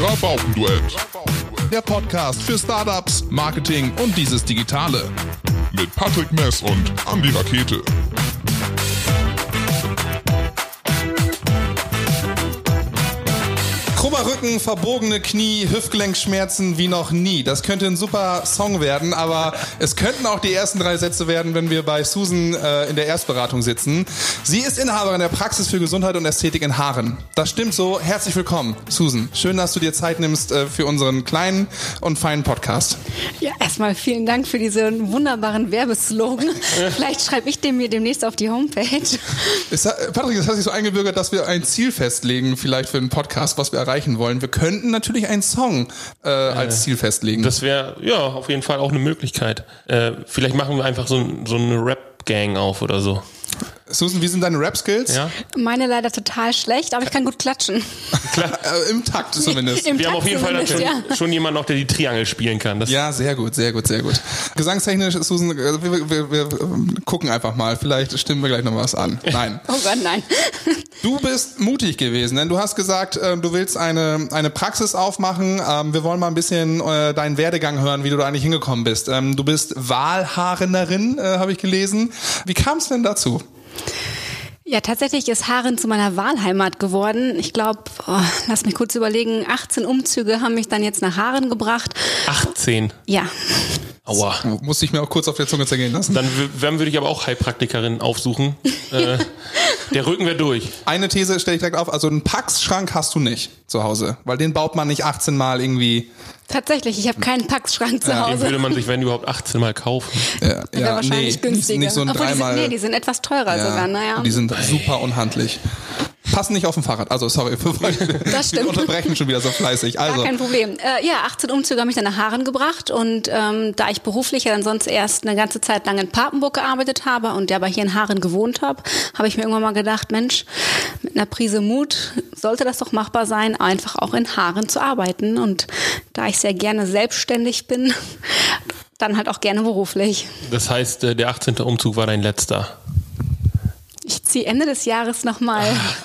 Rabaukenduett. Der Podcast für Startups, Marketing und dieses Digitale. Mit Patrick Mess und Andy Rakete. Rücken, verbogene Knie, Hüftgelenkschmerzen wie noch nie. Das könnte ein super Song werden, aber es könnten auch die ersten drei Sätze werden, wenn wir bei Susan äh, in der Erstberatung sitzen. Sie ist Inhaberin der Praxis für Gesundheit und Ästhetik in Haaren. Das stimmt so. Herzlich willkommen, Susan. Schön, dass du dir Zeit nimmst äh, für unseren kleinen und feinen Podcast. Ja, erstmal vielen Dank für diesen wunderbaren Werbeslogan. Vielleicht schreibe ich den mir demnächst auf die Homepage. Ist, Patrick, das hat sich so eingebürgert, dass wir ein Ziel festlegen, vielleicht für einen Podcast, was wir erreichen erreichen wollen. Wir könnten natürlich einen Song äh, als Ziel festlegen. Das wäre ja auf jeden Fall auch eine Möglichkeit. Äh, vielleicht machen wir einfach so, so eine Rap-Gang auf oder so. Susan, wie sind deine Rap-Skills? Ja. Meine leider total schlecht, aber ich kann gut klatschen. Klar, äh, Im Takt zumindest. Im wir Takt haben auf jeden Fall schon, ja. schon jemanden noch, der die Triangel spielen kann. Das ja, sehr gut, sehr gut, sehr gut. Gesangstechnisch, Susan, äh, wir, wir, wir, gucken einfach mal. Vielleicht stimmen wir gleich noch was an. Nein. oh Gott, nein. Du bist mutig gewesen, denn du hast gesagt, äh, du willst eine, eine Praxis aufmachen. Ähm, wir wollen mal ein bisschen deinen Werdegang hören, wie du da eigentlich hingekommen bist. Ähm, du bist Wahlhaarenerin, habe ich gelesen. Wie kam es denn dazu? Ja, tatsächlich ist Haaren zu meiner Wahlheimat geworden. Ich glaube, oh, lass mich kurz überlegen, 18 Umzüge haben mich dann jetzt nach Haaren gebracht. 18? Ja. Aua. Musste ich mir auch kurz auf der Zunge zergehen lassen. Dann, dann würde ich aber auch Heilpraktikerin aufsuchen. äh, der Rücken wäre durch. Eine These stelle ich direkt auf. Also einen Packschrank hast du nicht zu Hause, weil den baut man nicht 18 Mal irgendwie. Tatsächlich, ich habe keinen Packschrank zu ja, Hause. Den würde man sich, wenn überhaupt, 18 Mal kaufen. Ja, ja wahrscheinlich nee, günstiger. Nicht so ein Obwohl, dreimal. Die sind, nee, die sind etwas teurer ja, sogar. Naja. Die sind super unhandlich passen nicht auf dem Fahrrad. Also sorry, das stimmt. wir unterbrechen schon wieder so fleißig. Also. Gar kein Problem. Äh, ja, 18 Umzüge haben mich dann nach Haaren gebracht und ähm, da ich beruflich ja dann sonst erst eine ganze Zeit lang in Papenburg gearbeitet habe und der aber hier in Haaren gewohnt habe, habe ich mir irgendwann mal gedacht, Mensch, mit einer Prise Mut sollte das doch machbar sein, einfach auch in Haaren zu arbeiten und da ich sehr gerne selbstständig bin, dann halt auch gerne beruflich. Das heißt, äh, der 18. Umzug war dein letzter? Ich ziehe Ende des Jahres nochmal.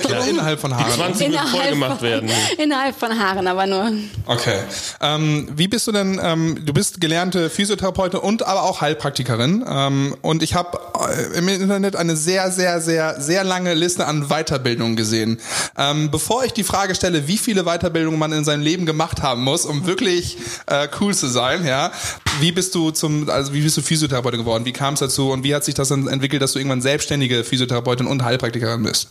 Ja, innerhalb von Haaren. Die 20 innerhalb voll gemacht werden. Innerhalb von Haaren, aber nur. Okay. Ähm, wie bist du denn, ähm, du bist gelernte Physiotherapeutin und aber auch Heilpraktikerin. Ähm, und ich habe äh, im Internet eine sehr, sehr, sehr, sehr lange Liste an Weiterbildungen gesehen. Ähm, bevor ich die Frage stelle, wie viele Weiterbildungen man in seinem Leben gemacht haben muss, um wirklich äh, cool zu sein, ja, wie bist du zum, also wie bist du Physiotherapeutin geworden? Wie kam es dazu und wie hat sich das dann entwickelt, dass du irgendwann selbstständige Physiotherapeutin Physiotherapeutin und Heilpraktikerin bist?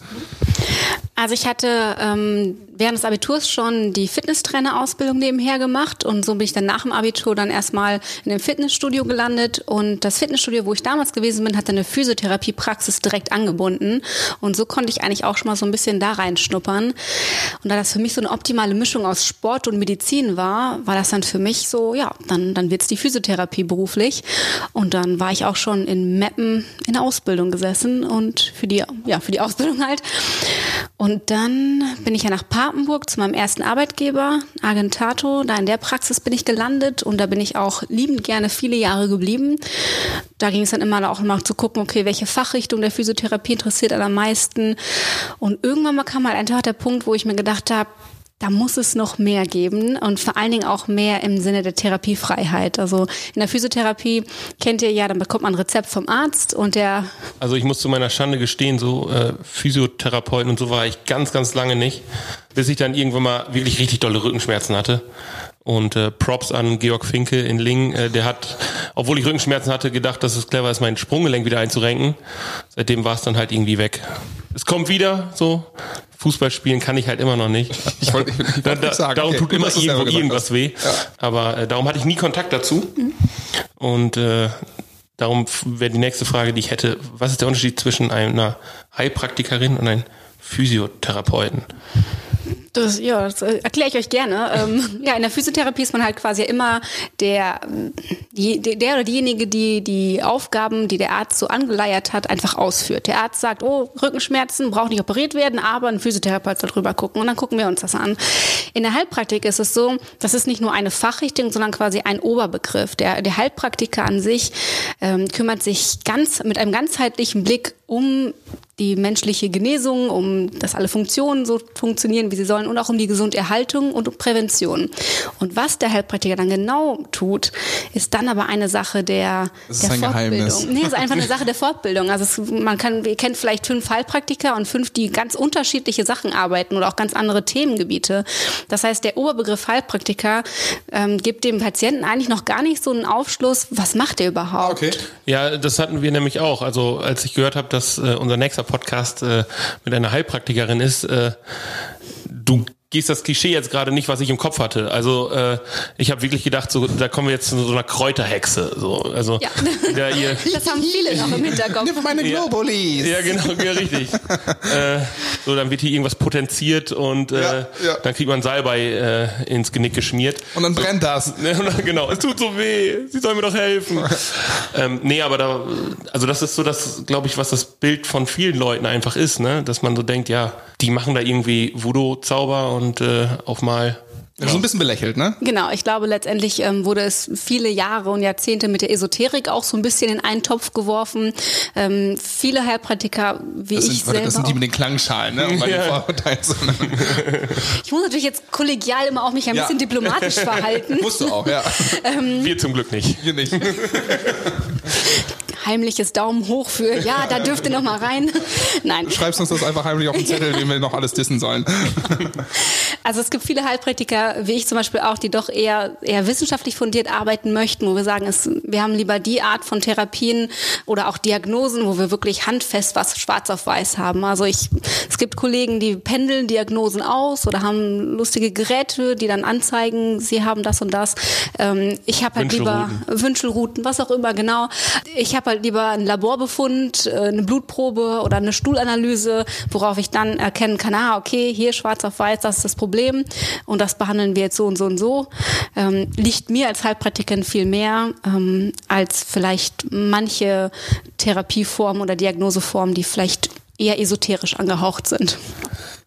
Also ich hatte ähm, während des Abiturs schon die Fitnesstrainer-Ausbildung nebenher gemacht und so bin ich dann nach dem Abitur dann erstmal in einem Fitnessstudio gelandet und das Fitnessstudio, wo ich damals gewesen bin, hatte eine Physiotherapie-Praxis direkt angebunden und so konnte ich eigentlich auch schon mal so ein bisschen da reinschnuppern und da das für mich so eine optimale Mischung aus Sport und Medizin war, war das dann für mich so, ja, dann, dann wird's die Physiotherapie beruflich und dann war ich auch schon in Meppen in der Ausbildung gesessen und für die, ja, für die Ausbildung halt und dann bin ich ja nach Papenburg zu meinem ersten Arbeitgeber, Agentato. Da in der Praxis bin ich gelandet und da bin ich auch liebend gerne viele Jahre geblieben. Da ging es dann immer auch mal zu gucken, okay, welche Fachrichtung der Physiotherapie interessiert am meisten. Und irgendwann mal kam halt einfach der Punkt, wo ich mir gedacht habe, da muss es noch mehr geben und vor allen Dingen auch mehr im Sinne der Therapiefreiheit. Also in der Physiotherapie kennt ihr ja, dann bekommt man ein Rezept vom Arzt und der. Also ich muss zu meiner Schande gestehen, so äh, Physiotherapeuten und so war ich ganz, ganz lange nicht, bis ich dann irgendwann mal wirklich richtig dolle Rückenschmerzen hatte. Und äh, Props an Georg Finke in Lingen, äh, der hat, obwohl ich Rückenschmerzen hatte, gedacht, dass es clever ist, mein Sprunggelenk wieder einzurenken. Seitdem war es dann halt irgendwie weg. Es kommt wieder so. Fußball spielen kann ich halt immer noch nicht. Ich wollte ich, ich wollt da, sagen, darum okay, tut immer irgendwo irgendwas weh. Ja. Aber äh, darum hatte ich nie Kontakt dazu. Mhm. Und äh, darum wäre die nächste Frage, die ich hätte, was ist der Unterschied zwischen einer Heilpraktikerin und einem Physiotherapeuten? Das, ja, das äh, erkläre ich euch gerne. Ähm, ja, in der Physiotherapie ist man halt quasi immer der, die, der oder diejenige, die die Aufgaben, die der Arzt so angeleiert hat, einfach ausführt. Der Arzt sagt, oh, Rückenschmerzen, braucht nicht operiert werden, aber ein Physiotherapeut soll drüber gucken und dann gucken wir uns das an. In der Heilpraktik ist es so, das ist nicht nur eine Fachrichtung, sondern quasi ein Oberbegriff. Der, der Heilpraktiker an sich ähm, kümmert sich ganz mit einem ganzheitlichen Blick um die menschliche Genesung, um dass alle Funktionen so funktionieren, wie sie sollen und auch um die Gesunderhaltung und um Prävention. Und was der Heilpraktiker dann genau tut, ist dann aber eine Sache der, Das ist der ein Fortbildung. Geheimnis. Nee, es ist einfach eine Sache der Fortbildung. Also es, man kann, ihr kennt vielleicht fünf Heilpraktiker und fünf, die ganz unterschiedliche Sachen arbeiten oder auch ganz andere Themengebiete. Das heißt, der Oberbegriff Heilpraktiker ähm, gibt dem Patienten eigentlich noch gar nicht so einen Aufschluss, was macht er überhaupt? Okay. Ja, das hatten wir nämlich auch. Also als ich gehört habe, dass äh, unser nächster Podcast äh, mit einer Heilpraktikerin ist, äh, du gehst das Klischee jetzt gerade nicht, was ich im Kopf hatte. Also äh, ich habe wirklich gedacht, so da kommen wir jetzt zu so einer Kräuterhexe. So, also Ja. da ihr, Das haben viele noch im Hinterkopf. Nimm meine Globulis. ja, genau, ja, richtig. äh, so, dann wird hier irgendwas potenziert und äh, Ja, ja. dann kriegt man Salbei äh, ins Genick geschmiert. Und dann brennt das. Und genau, es tut so weh, sie soll mir doch helfen. ähm, nee, aber da, also das ist so das, glaube ich, was das Bild von vielen Leuten einfach ist, ne? Dass man so denkt, ja, die machen da irgendwie Voodoo-Zauber und äh, auf mal. So ein bisschen belächelt, ne? Genau, ich glaube, letztendlich ähm, wurde es viele Jahre und Jahrzehnte mit der Esoterik auch so ein bisschen in einen Topf geworfen. Ähm, viele Heilpraktiker, wie Das ich sind, warte, selber das sind die auch- mit den Klangschalen, ne? Um Ja. Ich muss natürlich jetzt kollegial immer auch mich ein Ja. bisschen diplomatisch verhalten. Musst du auch, ja. Wir zum Glück nicht. Hier nicht. Heimliches Daumen hoch für, ja, da dürft ihr noch mal rein. Nein, Schreibst uns das einfach heimlich auf den Zettel, wen wir noch alles dissen sollen. Also es gibt viele Heilpraktiker, wie ich zum Beispiel auch, die doch eher, eher wissenschaftlich fundiert arbeiten möchten, wo wir sagen, es, wir haben lieber die Art von Therapien oder auch Diagnosen, wo wir wirklich handfest was schwarz auf weiß haben. Also ich, es gibt Kollegen, die pendeln Diagnosen aus oder haben lustige Geräte, die dann anzeigen, sie haben das und das. Ähm, ich habe halt lieber Wünschelrouten, was auch immer, genau. Ich habe halt lieber einen Laborbefund, äh, eine Blutprobe oder eine Stuhlanalyse, worauf ich dann erkennen kann, ah, okay, hier schwarz auf weiß, das ist das Problem und das behandeln wir jetzt so und so und so. Ähm, liegt mir als Heilpraktikerin viel mehr ähm, als vielleicht manche Therapieformen oder Diagnoseformen, die vielleicht eher esoterisch angehaucht sind.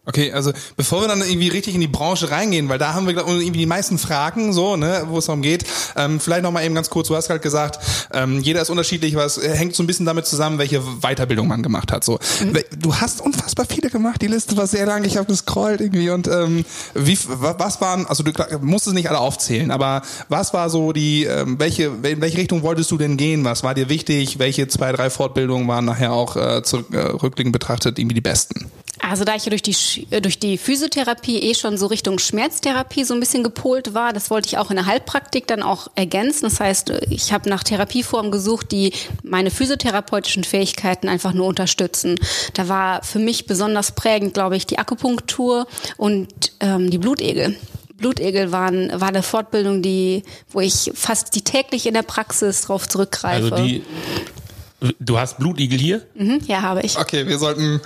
Okay, also bevor wir dann irgendwie richtig in die Branche reingehen, weil da haben wir glaub, irgendwie die meisten Fragen, so, ne, wo es darum geht. Ähm, vielleicht noch mal eben ganz kurz, du hast gerade gesagt, ähm, jeder ist unterschiedlich, was äh, hängt so ein bisschen damit zusammen, welche Weiterbildung man gemacht hat. So, We- du hast unfassbar viele gemacht, die Liste war sehr lang, ich habe gescrollt irgendwie und ähm, wie wa- was waren, also du klar, musst es nicht alle aufzählen, aber was war so die, ähm, welche, in welche Richtung wolltest du denn gehen? Was war dir wichtig? Welche zwei, drei Fortbildungen waren nachher auch äh, zurück, äh, rückblickend betrachtet irgendwie die besten? Also da ich ja durch die, äh, durch die Physiotherapie eh schon so Richtung Schmerztherapie so ein bisschen gepolt war, das wollte ich auch in der Heilpraktik dann auch ergänzen. Das heißt, ich habe nach Therapieformen gesucht, die meine physiotherapeutischen Fähigkeiten einfach nur unterstützen. Da war für mich besonders prägend, glaube ich, die Akupunktur und ähm, die Blutegel. Blutegel waren, war eine Fortbildung, die, wo ich fast die täglich in der Praxis drauf zurückgreife. Also die, du hast Blutigel hier? mhm, ja, habe ich. Okay, wir sollten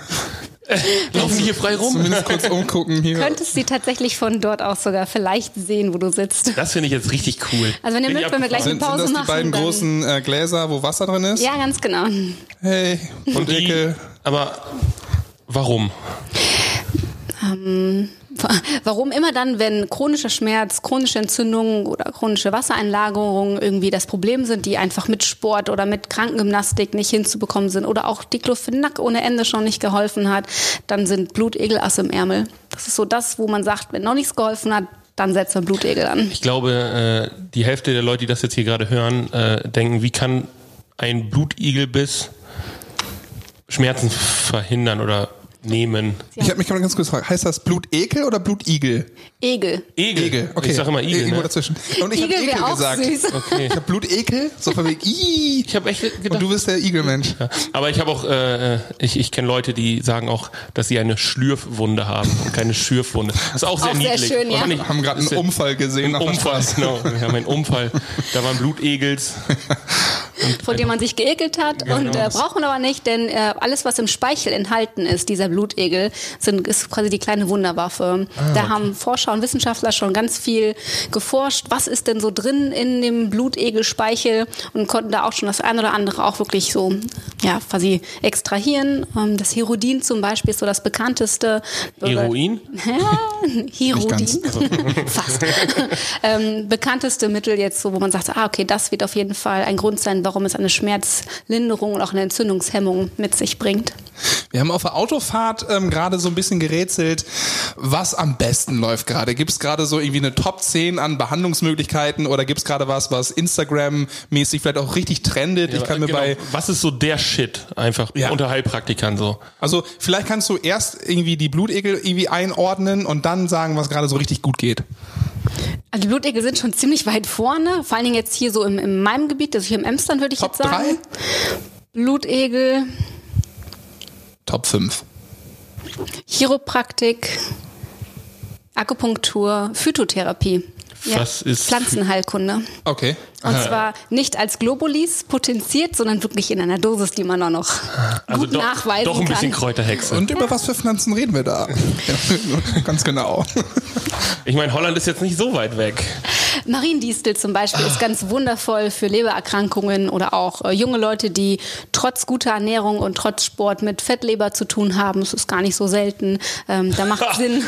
Laufen die hier frei rum? zumindest kurz umgucken hier. Könntest sie tatsächlich von dort aus sogar vielleicht sehen, wo du sitzt. Das finde ich jetzt richtig cool. Also wenn ihr mögt, wenn wir gleich Sind, eine sind Pause das die machen. beiden dann- großen äh, Gläser, wo Wasser drin ist? Ja, ganz genau. Hey, und die, Ekel. aber warum? Warum immer dann, wenn chronischer Schmerz, chronische Entzündungen oder chronische Wassereinlagerungen irgendwie das Problem sind, die einfach mit Sport oder mit Krankengymnastik nicht hinzubekommen sind oder auch Diclofenac ohne Ende schon nicht geholfen hat, dann sind Blutegel Ass im Ärmel. Das ist so das, wo man sagt, wenn noch nichts geholfen hat, dann setzt man Blutegel an. Ich glaube, äh, die Hälfte der Leute, die das jetzt hier gerade hören, äh, denken, wie kann ein Blutigelbiss Schmerzen verhindern oder nehmen? Ich habe mich gerade ganz kurz gefragt, heißt das Blutekel oder Blutigel? Egel. Egel. Egel, okay. Ich sage immer Igel. Irgendwo Ne? dazwischen. Und ich habe Igel Ekel gesagt. süß. Okay. Ich habe Blutekel, so von wegen, ii. Ich habe echt gedacht. Und du bist der Igelmensch. Ja. Aber ich habe auch, äh, ich, ich kenne Leute, die sagen auch, dass sie eine Schlürfwunde haben und keine Schürfwunde. Das ist auch sehr Auch sehr niedlich. schön, ja. Ich- Haben gerade einen Unfall gesehen. Ein auf der Unfall, genau. Wir haben einen Unfall. Da waren Blutegels. vor dem man sich geekelt hat Genau. und äh, braucht man aber nicht, denn äh, alles, was im Speichel enthalten ist, dieser Blutegel, sind, ist quasi die kleine Wunderwaffe. Ah, da haben Forscher und Wissenschaftler schon ganz viel geforscht, was ist denn so drin in dem Blutegelspeichel und konnten da auch schon das ein oder andere auch wirklich so, ja, quasi extrahieren. Ähm, das Herodin zum Beispiel ist so das bekannteste. Heroin? Ja, Herodin. Fast. ähm, bekannteste Mittel jetzt so, wo man sagt, ah, okay, das wird auf jeden Fall ein Grund sein, warum warum es eine Schmerzlinderung und auch eine Entzündungshemmung mit sich bringt. Wir haben auf der Autofahrt ähm, gerade so ein bisschen gerätselt, was am besten läuft gerade. Gibt es gerade so irgendwie eine Top 10 an Behandlungsmöglichkeiten oder gibt es gerade was, was Instagram-mäßig vielleicht auch richtig trendet? Ja, ich kann mir genau. bei Was ist so der Shit einfach Ja. unter Heilpraktikern so? Also vielleicht kannst du erst irgendwie die Blutegel irgendwie einordnen und dann sagen, was gerade so richtig gut geht. Also die Blutegel sind schon ziemlich weit vorne, vor allen Dingen jetzt hier so im, in meinem Gebiet, also hier im Emstern würde ich Top jetzt sagen. Blutegel, Top 5. Chiropraktik, Akupunktur, Phytotherapie. Was ist Pflanzenheilkunde. Okay. Und zwar nicht als Globulis potenziert, sondern wirklich in einer Dosis, die man auch noch Also gut doch, nachweisen doch ein bisschen kann. Kräuterhexe. Und über was für Pflanzen reden wir da? Ja, ganz genau. Ich meine, Holland ist jetzt nicht so weit weg. Mariendistel zum Beispiel ist ganz wundervoll für Lebererkrankungen oder auch äh, junge Leute, die trotz guter Ernährung und trotz Sport mit Fettleber zu tun haben. Das ist gar nicht so selten. Ähm, da macht Sinn.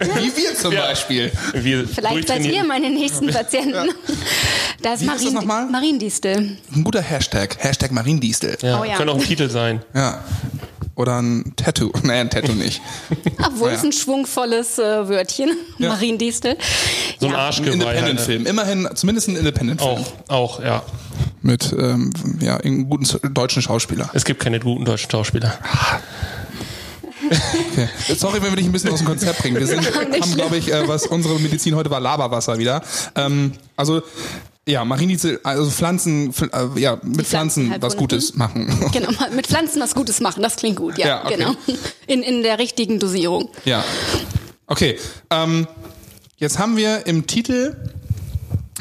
Wie wir zum Ja. Beispiel. Wir Vielleicht seid ihr meine nächsten Patienten. Da ist nochmal? Mariendistel. Ein guter Hashtag. Hashtag Mariendistel. Ja, Oh ja. Könnte auch ein Titel sein. Ja. Oder ein Tattoo. Nee, ein Tattoo nicht. Obwohl Ja. es ein schwungvolles äh, Wörtchen. Ja. Mariendistel. So ein Ja. Ein Arschgeweih. Independent-Film. Immerhin, zumindest ein Independent-Film. Auch, auch, ja. Mit ähm, ja, einem guten deutschen Schauspieler. Es gibt keine guten deutschen Schauspieler. Okay. Sorry, wenn wir dich ein bisschen aus dem Konzept bringen. Wir sind, haben, glaube ich, äh, was unsere Medizin heute war, Laberwasser wieder. Ähm, also, ja, Mariendistel, also Pflanzen, pf- äh, ja, mit Pflanzen was Pflanzenheilkunde. Gutes machen. Genau, mit Pflanzen was Gutes machen, das klingt gut, ja, Ja, okay. genau. In, in der richtigen Dosierung. Ja. Okay. Ähm, jetzt haben wir im Titel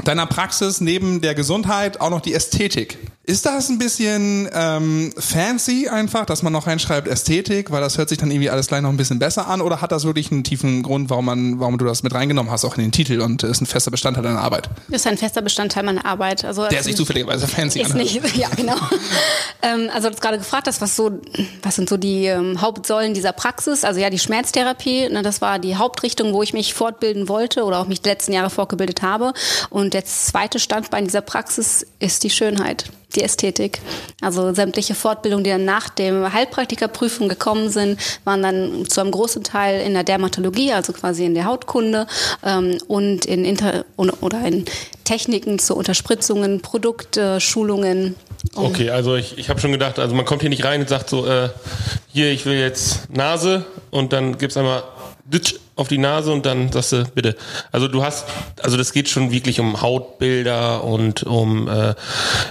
deiner Praxis neben der Gesundheit auch noch die Ästhetik. Ist das ein bisschen ähm, fancy einfach, dass man noch reinschreibt Ästhetik, weil das hört sich dann irgendwie alles gleich noch ein bisschen besser an? Oder hat das wirklich einen tiefen Grund, warum man, warum du das mit reingenommen hast, auch in den Titel und ist ein fester Bestandteil deiner Arbeit? Ist ein fester Bestandteil meiner Arbeit. Also Der sich zufälligerweise fancy ist anhört. nicht, ja genau. ähm, also du hast gerade gefragt, hast, was so, was sind so die ähm, Hauptsäulen dieser Praxis? Also ja, die Schmerztherapie, ne, das war die Hauptrichtung, wo ich mich fortbilden wollte oder auch mich die letzten Jahre fortgebildet habe. Und der zweite Standbein dieser Praxis ist die Schönheit. Die Ästhetik. Also sämtliche Fortbildungen, die dann nach der Heilpraktikerprüfung gekommen sind, waren dann zu einem großen Teil in der Dermatologie, also quasi in der Hautkunde ähm, und in Inter oder in Techniken zur Unterspritzungen, Produkte, Schulungen. Okay, also ich, ich habe schon gedacht, also man kommt hier nicht rein und sagt so, äh, hier, ich will jetzt Nase und dann gibt's einmal ditsch auf die Nase und dann sagst du, bitte. Also du hast, also das geht schon wirklich um Hautbilder und um, äh,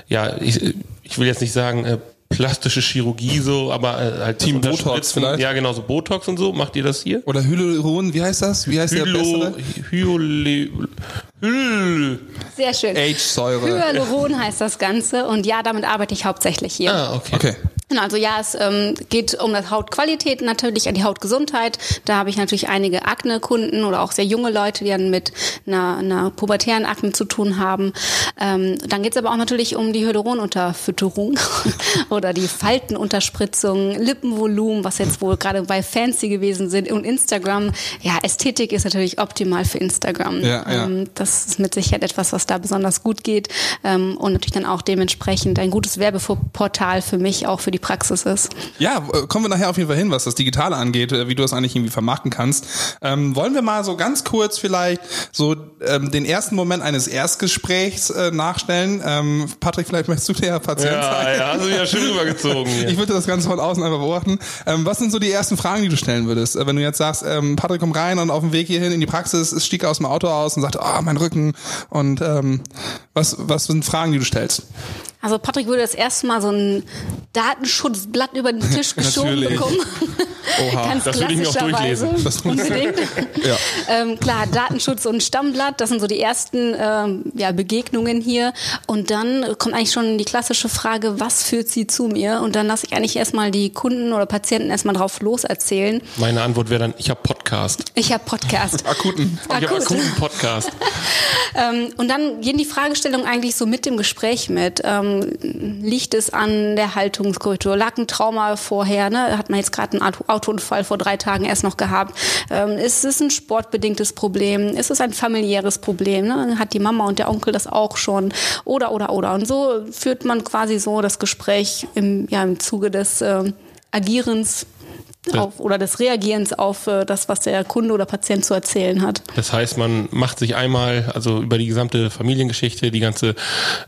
ja, ich, ich will jetzt nicht sagen, äh, plastische Chirurgie so, aber äh, halt Team das Botox vielleicht? Ja, genau, so Botox und so. Macht ihr das hier? Oder Hyaluron, wie heißt das? Wie heißt der Hylo, bessere? Hyole, Hyl. Sehr schön. H-Säure. Hyaluron heißt das Ganze und ja, damit arbeite ich hauptsächlich hier. Ah, okay. Okay. Also ja, es ähm, geht um das Hautqualität natürlich, an die Hautgesundheit. Da habe ich natürlich einige Akne-Kunden oder auch sehr junge Leute, die dann mit einer, einer pubertären Akne zu tun haben. Ähm, dann geht es aber auch natürlich um die Hyaluronunterfütterung oder die Faltenunterspritzung, Lippenvolumen, was jetzt wohl gerade bei Fancy gewesen sind und Instagram. Ja, Ästhetik ist natürlich optimal für Instagram. Ja, ja. Ähm, das ist mit Sicherheit etwas, was da besonders gut geht ähm, und natürlich dann auch dementsprechend ein gutes Werbeportal für mich, auch für die Praxis ist. Ja, äh, kommen wir nachher auf jeden Fall hin, was das Digitale angeht, äh, wie du das eigentlich irgendwie vermarkten kannst. Ähm, wollen wir mal so ganz kurz vielleicht so ähm, den ersten Moment eines Erstgesprächs äh, nachstellen? Ähm, Patrick, vielleicht möchtest du der Patient Ja, sein? ja, hast du wieder schön rübergezogen hier. Ich würde das Ganze von außen einfach beobachten. Ähm, was sind so die ersten Fragen, die du stellen würdest? Äh, wenn du jetzt sagst, ähm, Patrick kommt rein und auf dem Weg hierhin in die Praxis ist, stieg er aus dem Auto aus und sagt, oh, mein Rücken. Und ähm, was, was sind Fragen, die du stellst? Also Patrick würde das erste Mal so ein Datenschutzblatt über den Tisch geschoben bekommen. Oha. Ganz Das würde ich mir auch durchlesen. Das- Unbedingt. Ja. ähm, klar, Datenschutz und Stammblatt, das sind so die ersten ähm, ja, Begegnungen hier. Und dann kommt eigentlich schon die klassische Frage, was führt sie zu mir? Und dann lasse ich eigentlich erstmal die Kunden oder Patienten erstmal drauf loserzählen. Meine Antwort wäre dann, ich habe Podcast. Ich habe Podcast. Akuten. Ich habe Akut. akuten Podcast. ähm, und dann gehen die Fragestellungen eigentlich so mit dem Gespräch mit. Ähm, liegt es an der Haltungskultur? Lag ein Trauma vorher? Ne? Hat man jetzt gerade einen Autounfall vor drei Tagen erst noch gehabt? Ähm, ist es ein sportbedingtes Problem? Ist es ein familiäres Problem? Ne? Hat die Mama und der Onkel das auch schon? Oder, oder, oder. Und so führt man quasi so das Gespräch im, ja, im Zuge des äh, Agierens auf, oder des Reagierens auf äh, das, was der Kunde oder Patient zu erzählen hat. Das heißt, man macht sich einmal, also über die gesamte Familiengeschichte, die ganze,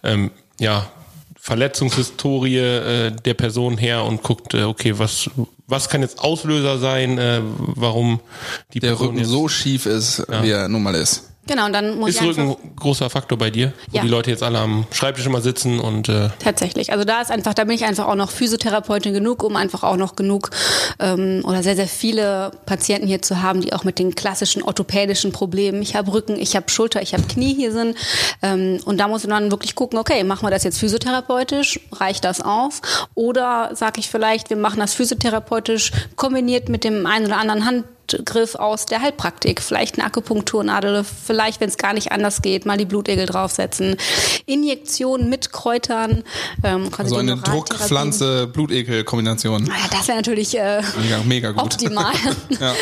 ähm, ja, Verletzungshistorie äh, der Person her und guckt, äh, okay, was was kann jetzt Auslöser sein, äh, warum die Der Person Rücken jetzt, so schief ist, wie er nun mal ist. Genau, und dann muss ist ich Rücken einfach, ein großer Faktor bei dir, wo Ja. die Leute jetzt alle am Schreibtisch immer sitzen und äh, Tatsächlich. Also da ist einfach, da bin ich einfach auch noch Physiotherapeutin genug, um einfach auch noch genug ähm, oder sehr, sehr viele Patienten hier zu haben, die auch mit den klassischen orthopädischen Problemen, ich habe Rücken, ich habe Schulter, ich habe Knie hier sind. Ähm, und da muss man dann wirklich gucken, okay, machen wir das jetzt physiotherapeutisch, reicht das aus? Oder sage ich vielleicht, wir machen das physiotherapeutisch kombiniert mit dem einen oder anderen Hand Griff aus der Heilpraktik. Vielleicht eine Akupunkturnadel, vielleicht, wenn es gar nicht anders geht, mal die Blutegel draufsetzen. Injektion mit Kräutern. Ähm, quasi So eine Mineraltherapie. Druckpflanze-Blutekel-Kombination. Ah Ja, das wäre natürlich äh, Mega, mega gut. optimal. Ja.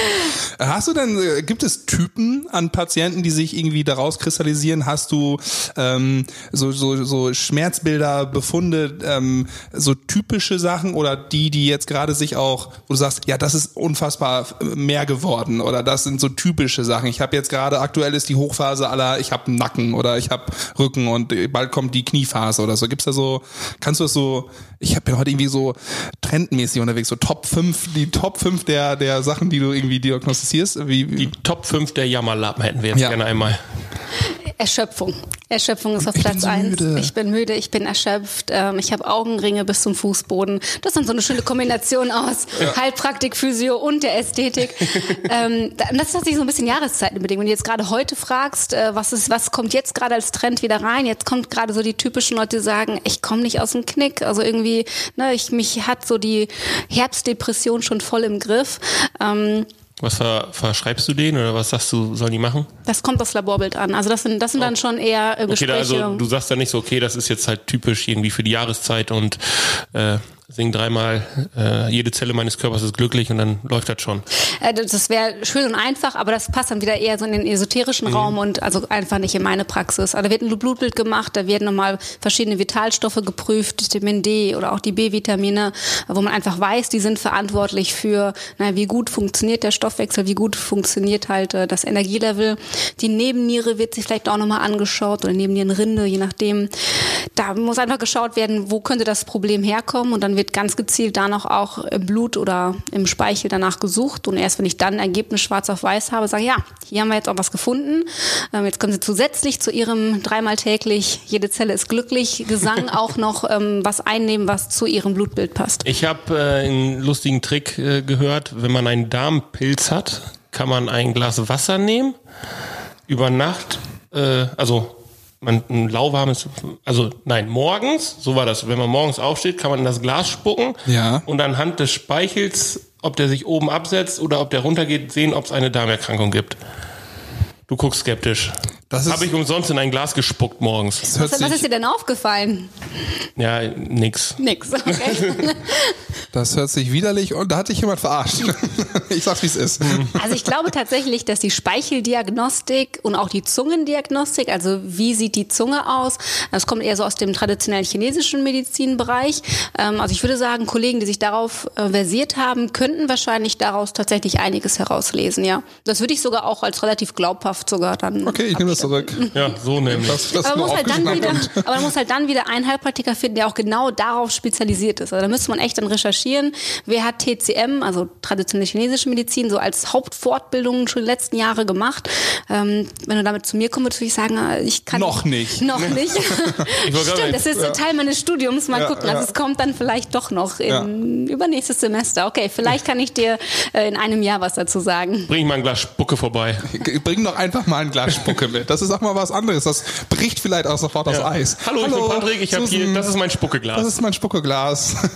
Hast du denn, äh, gibt es Typen an Patienten, die sich irgendwie daraus kristallisieren? Hast du ähm, so, so, so Schmerzbilder, Befunde, ähm, so typische Sachen oder die, die jetzt gerade sich auch, wo du sagst, ja, das ist unfassbar mehr geworden oder das sind so typische Sachen. Ich habe jetzt gerade, aktuell ist die Hochphase aller, ich habe Nacken oder ich habe Rücken und bald kommt die Kniephase oder so. Gibt's da so, kannst du das so, ich hab bin heute irgendwie so trendmäßig unterwegs, so Top 5, die Top 5 der, der Sachen, die du irgendwie diagnostizierst? Wie, die Top 5 der Jammerlappen hätten wir jetzt Ja. gerne einmal. Erschöpfung. Erschöpfung ist auf Ich bin Platz eins. müde. Ich bin müde, ich bin erschöpft, ähm, ich habe Augenringe bis zum Fußboden. Das ist dann so eine schöne Kombination aus Heilpraktik, Physio und der Ästhetik. ähm, da- das ist tatsächlich so ein bisschen Jahreszeitenbedingt. Wenn du jetzt gerade heute fragst, äh, was ist, was kommt jetzt gerade als Trend wieder rein? Jetzt kommt gerade so die typischen Leute, die sagen, ich komme nicht aus dem Knick. Also irgendwie, ne, ich mich hat so die Herbstdepression schon voll im Griff. Ähm, Was ver verschreibst du denen oder was sagst du, sollen die machen? das kommt aufs Laborbild an. Also das sind, das sind dann schon eher äh, Okay, Gespräche. da, also du sagst dann nicht so, okay, das ist jetzt halt typisch irgendwie für die Jahreszeit und äh, sing dreimal, äh, jede Zelle meines Körpers ist glücklich und dann läuft das schon. Äh, das- wäre schön und einfach, aber das passt dann wieder eher so in den esoterischen Raum und also einfach nicht in meine Praxis. Also da wird ein Blutbild gemacht, da werden nochmal verschiedene Vitalstoffe geprüft, Vitamin D oder auch die B-Vitamine, wo man einfach weiß, die sind verantwortlich für, na, wie gut funktioniert der Stoffwechsel, wie gut funktioniert halt äh, das Energielevel. Die Nebenniere wird sich vielleicht auch nochmal angeschaut oder Nebennierenrinde, je nachdem. Da muss einfach geschaut werden, wo könnte das Problem herkommen und dann wird ganz gezielt da noch auch im Blut oder im Speichel danach gesucht und erst wenn ich dann ein Ergebnis schwarz auf weiß habe, sage ja, hier haben wir jetzt auch was gefunden. Ähm, jetzt können Sie zusätzlich zu Ihrem dreimal täglich, jede Zelle ist glücklich, Gesang auch noch ähm, was einnehmen, was zu Ihrem Blutbild passt. Ich habe äh, einen lustigen Trick äh, gehört, wenn man einen Darmpilz hat, kann man ein Glas Wasser nehmen, über Nacht, äh, also man ein lauwarmes, also nein, morgens, so war das, wenn man morgens aufsteht, kann man in das Glas spucken Ja. und anhand des Speichels, ob der sich oben absetzt oder ob der runtergeht, sehen, ob es eine Darmerkrankung gibt. Du guckst skeptisch. Das Habe ich umsonst in ein Glas gespuckt morgens. Was, was ist dir denn aufgefallen? Ja, nix. Nix, okay. das hört sich widerlich und da hat dich jemand verarscht. ich sag's wie es ist. Also ich glaube tatsächlich, dass die Speicheldiagnostik und auch die Zungendiagnostik, also wie sieht die Zunge aus, das kommt eher so aus dem traditionellen chinesischen Medizinbereich. Ähm, Also ich würde sagen, Kollegen, die sich darauf äh, versiert haben, könnten wahrscheinlich daraus tatsächlich einiges herauslesen, ja. Das würde ich sogar auch als relativ glaubhaft sogar dann. Okay, ich nehme das zurück. Ja, so nämlich. Das, das Aber man, muss halt dann wieder, aber man muss halt dann wieder einen Heilpraktiker finden, der auch genau darauf spezialisiert ist. Also da müsste man echt dann recherchieren, wer hat TCM, also traditionelle chinesische Medizin, so als Hauptfortbildung schon die letzten Jahre gemacht. Ähm, wenn du damit zu mir kommst, würde ich sagen, äh, ich kann... Noch nicht. Noch nicht. Stimmt, das ist Teil meines Studiums. Mal Ja, gucken. ja. Also es kommt dann vielleicht doch noch in, übernächstes Semester. Okay, vielleicht kann ich dir äh, in einem Jahr was dazu sagen. Bring mal ein Glas Spucke vorbei. Bring doch einfach mal ein Glas Spucke mit. Das ist auch mal was anderes. Das bricht vielleicht auch sofort das Eis. Hallo, ich bin Patrick, ich habe hier, das ist mein Spuckeglas. Das ist mein Spuckeglas.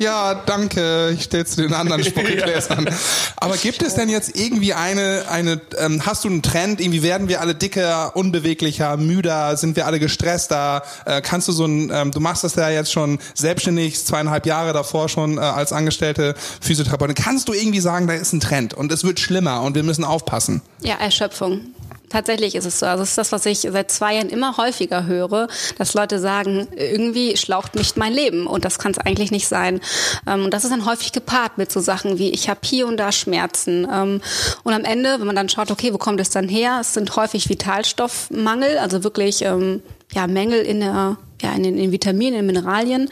Ja, danke. Ich stell's den anderen Spuckegläsern. Aber gibt es denn jetzt irgendwie eine, eine, ähm, hast du einen Trend? Irgendwie werden wir alle dicker, unbeweglicher, müder? Sind wir alle gestresster? Äh, kannst du so ein, ähm, du machst das ja jetzt schon selbstständig, zweieinhalb Jahre davor schon äh, als angestellte Physiotherapeutin. Kannst du irgendwie sagen, da ist ein Trend und es wird schlimmer und wir müssen aufpassen? Ja, Erschöpfung. Tatsächlich ist es so. Also es ist das, was ich seit zwei Jahren immer häufiger höre, dass Leute sagen, irgendwie schlaucht mich mein Leben und das kann es eigentlich nicht sein. Ähm, und das ist dann häufig gepaart mit so Sachen wie ich habe hier und da Schmerzen. Ähm, und am Ende, wenn man dann schaut, okay, wo kommt es dann her? Es sind häufig Vitalstoffmangel, also wirklich ähm, ja, Mängel in der ja, in den, in Vitaminen, in Mineralien.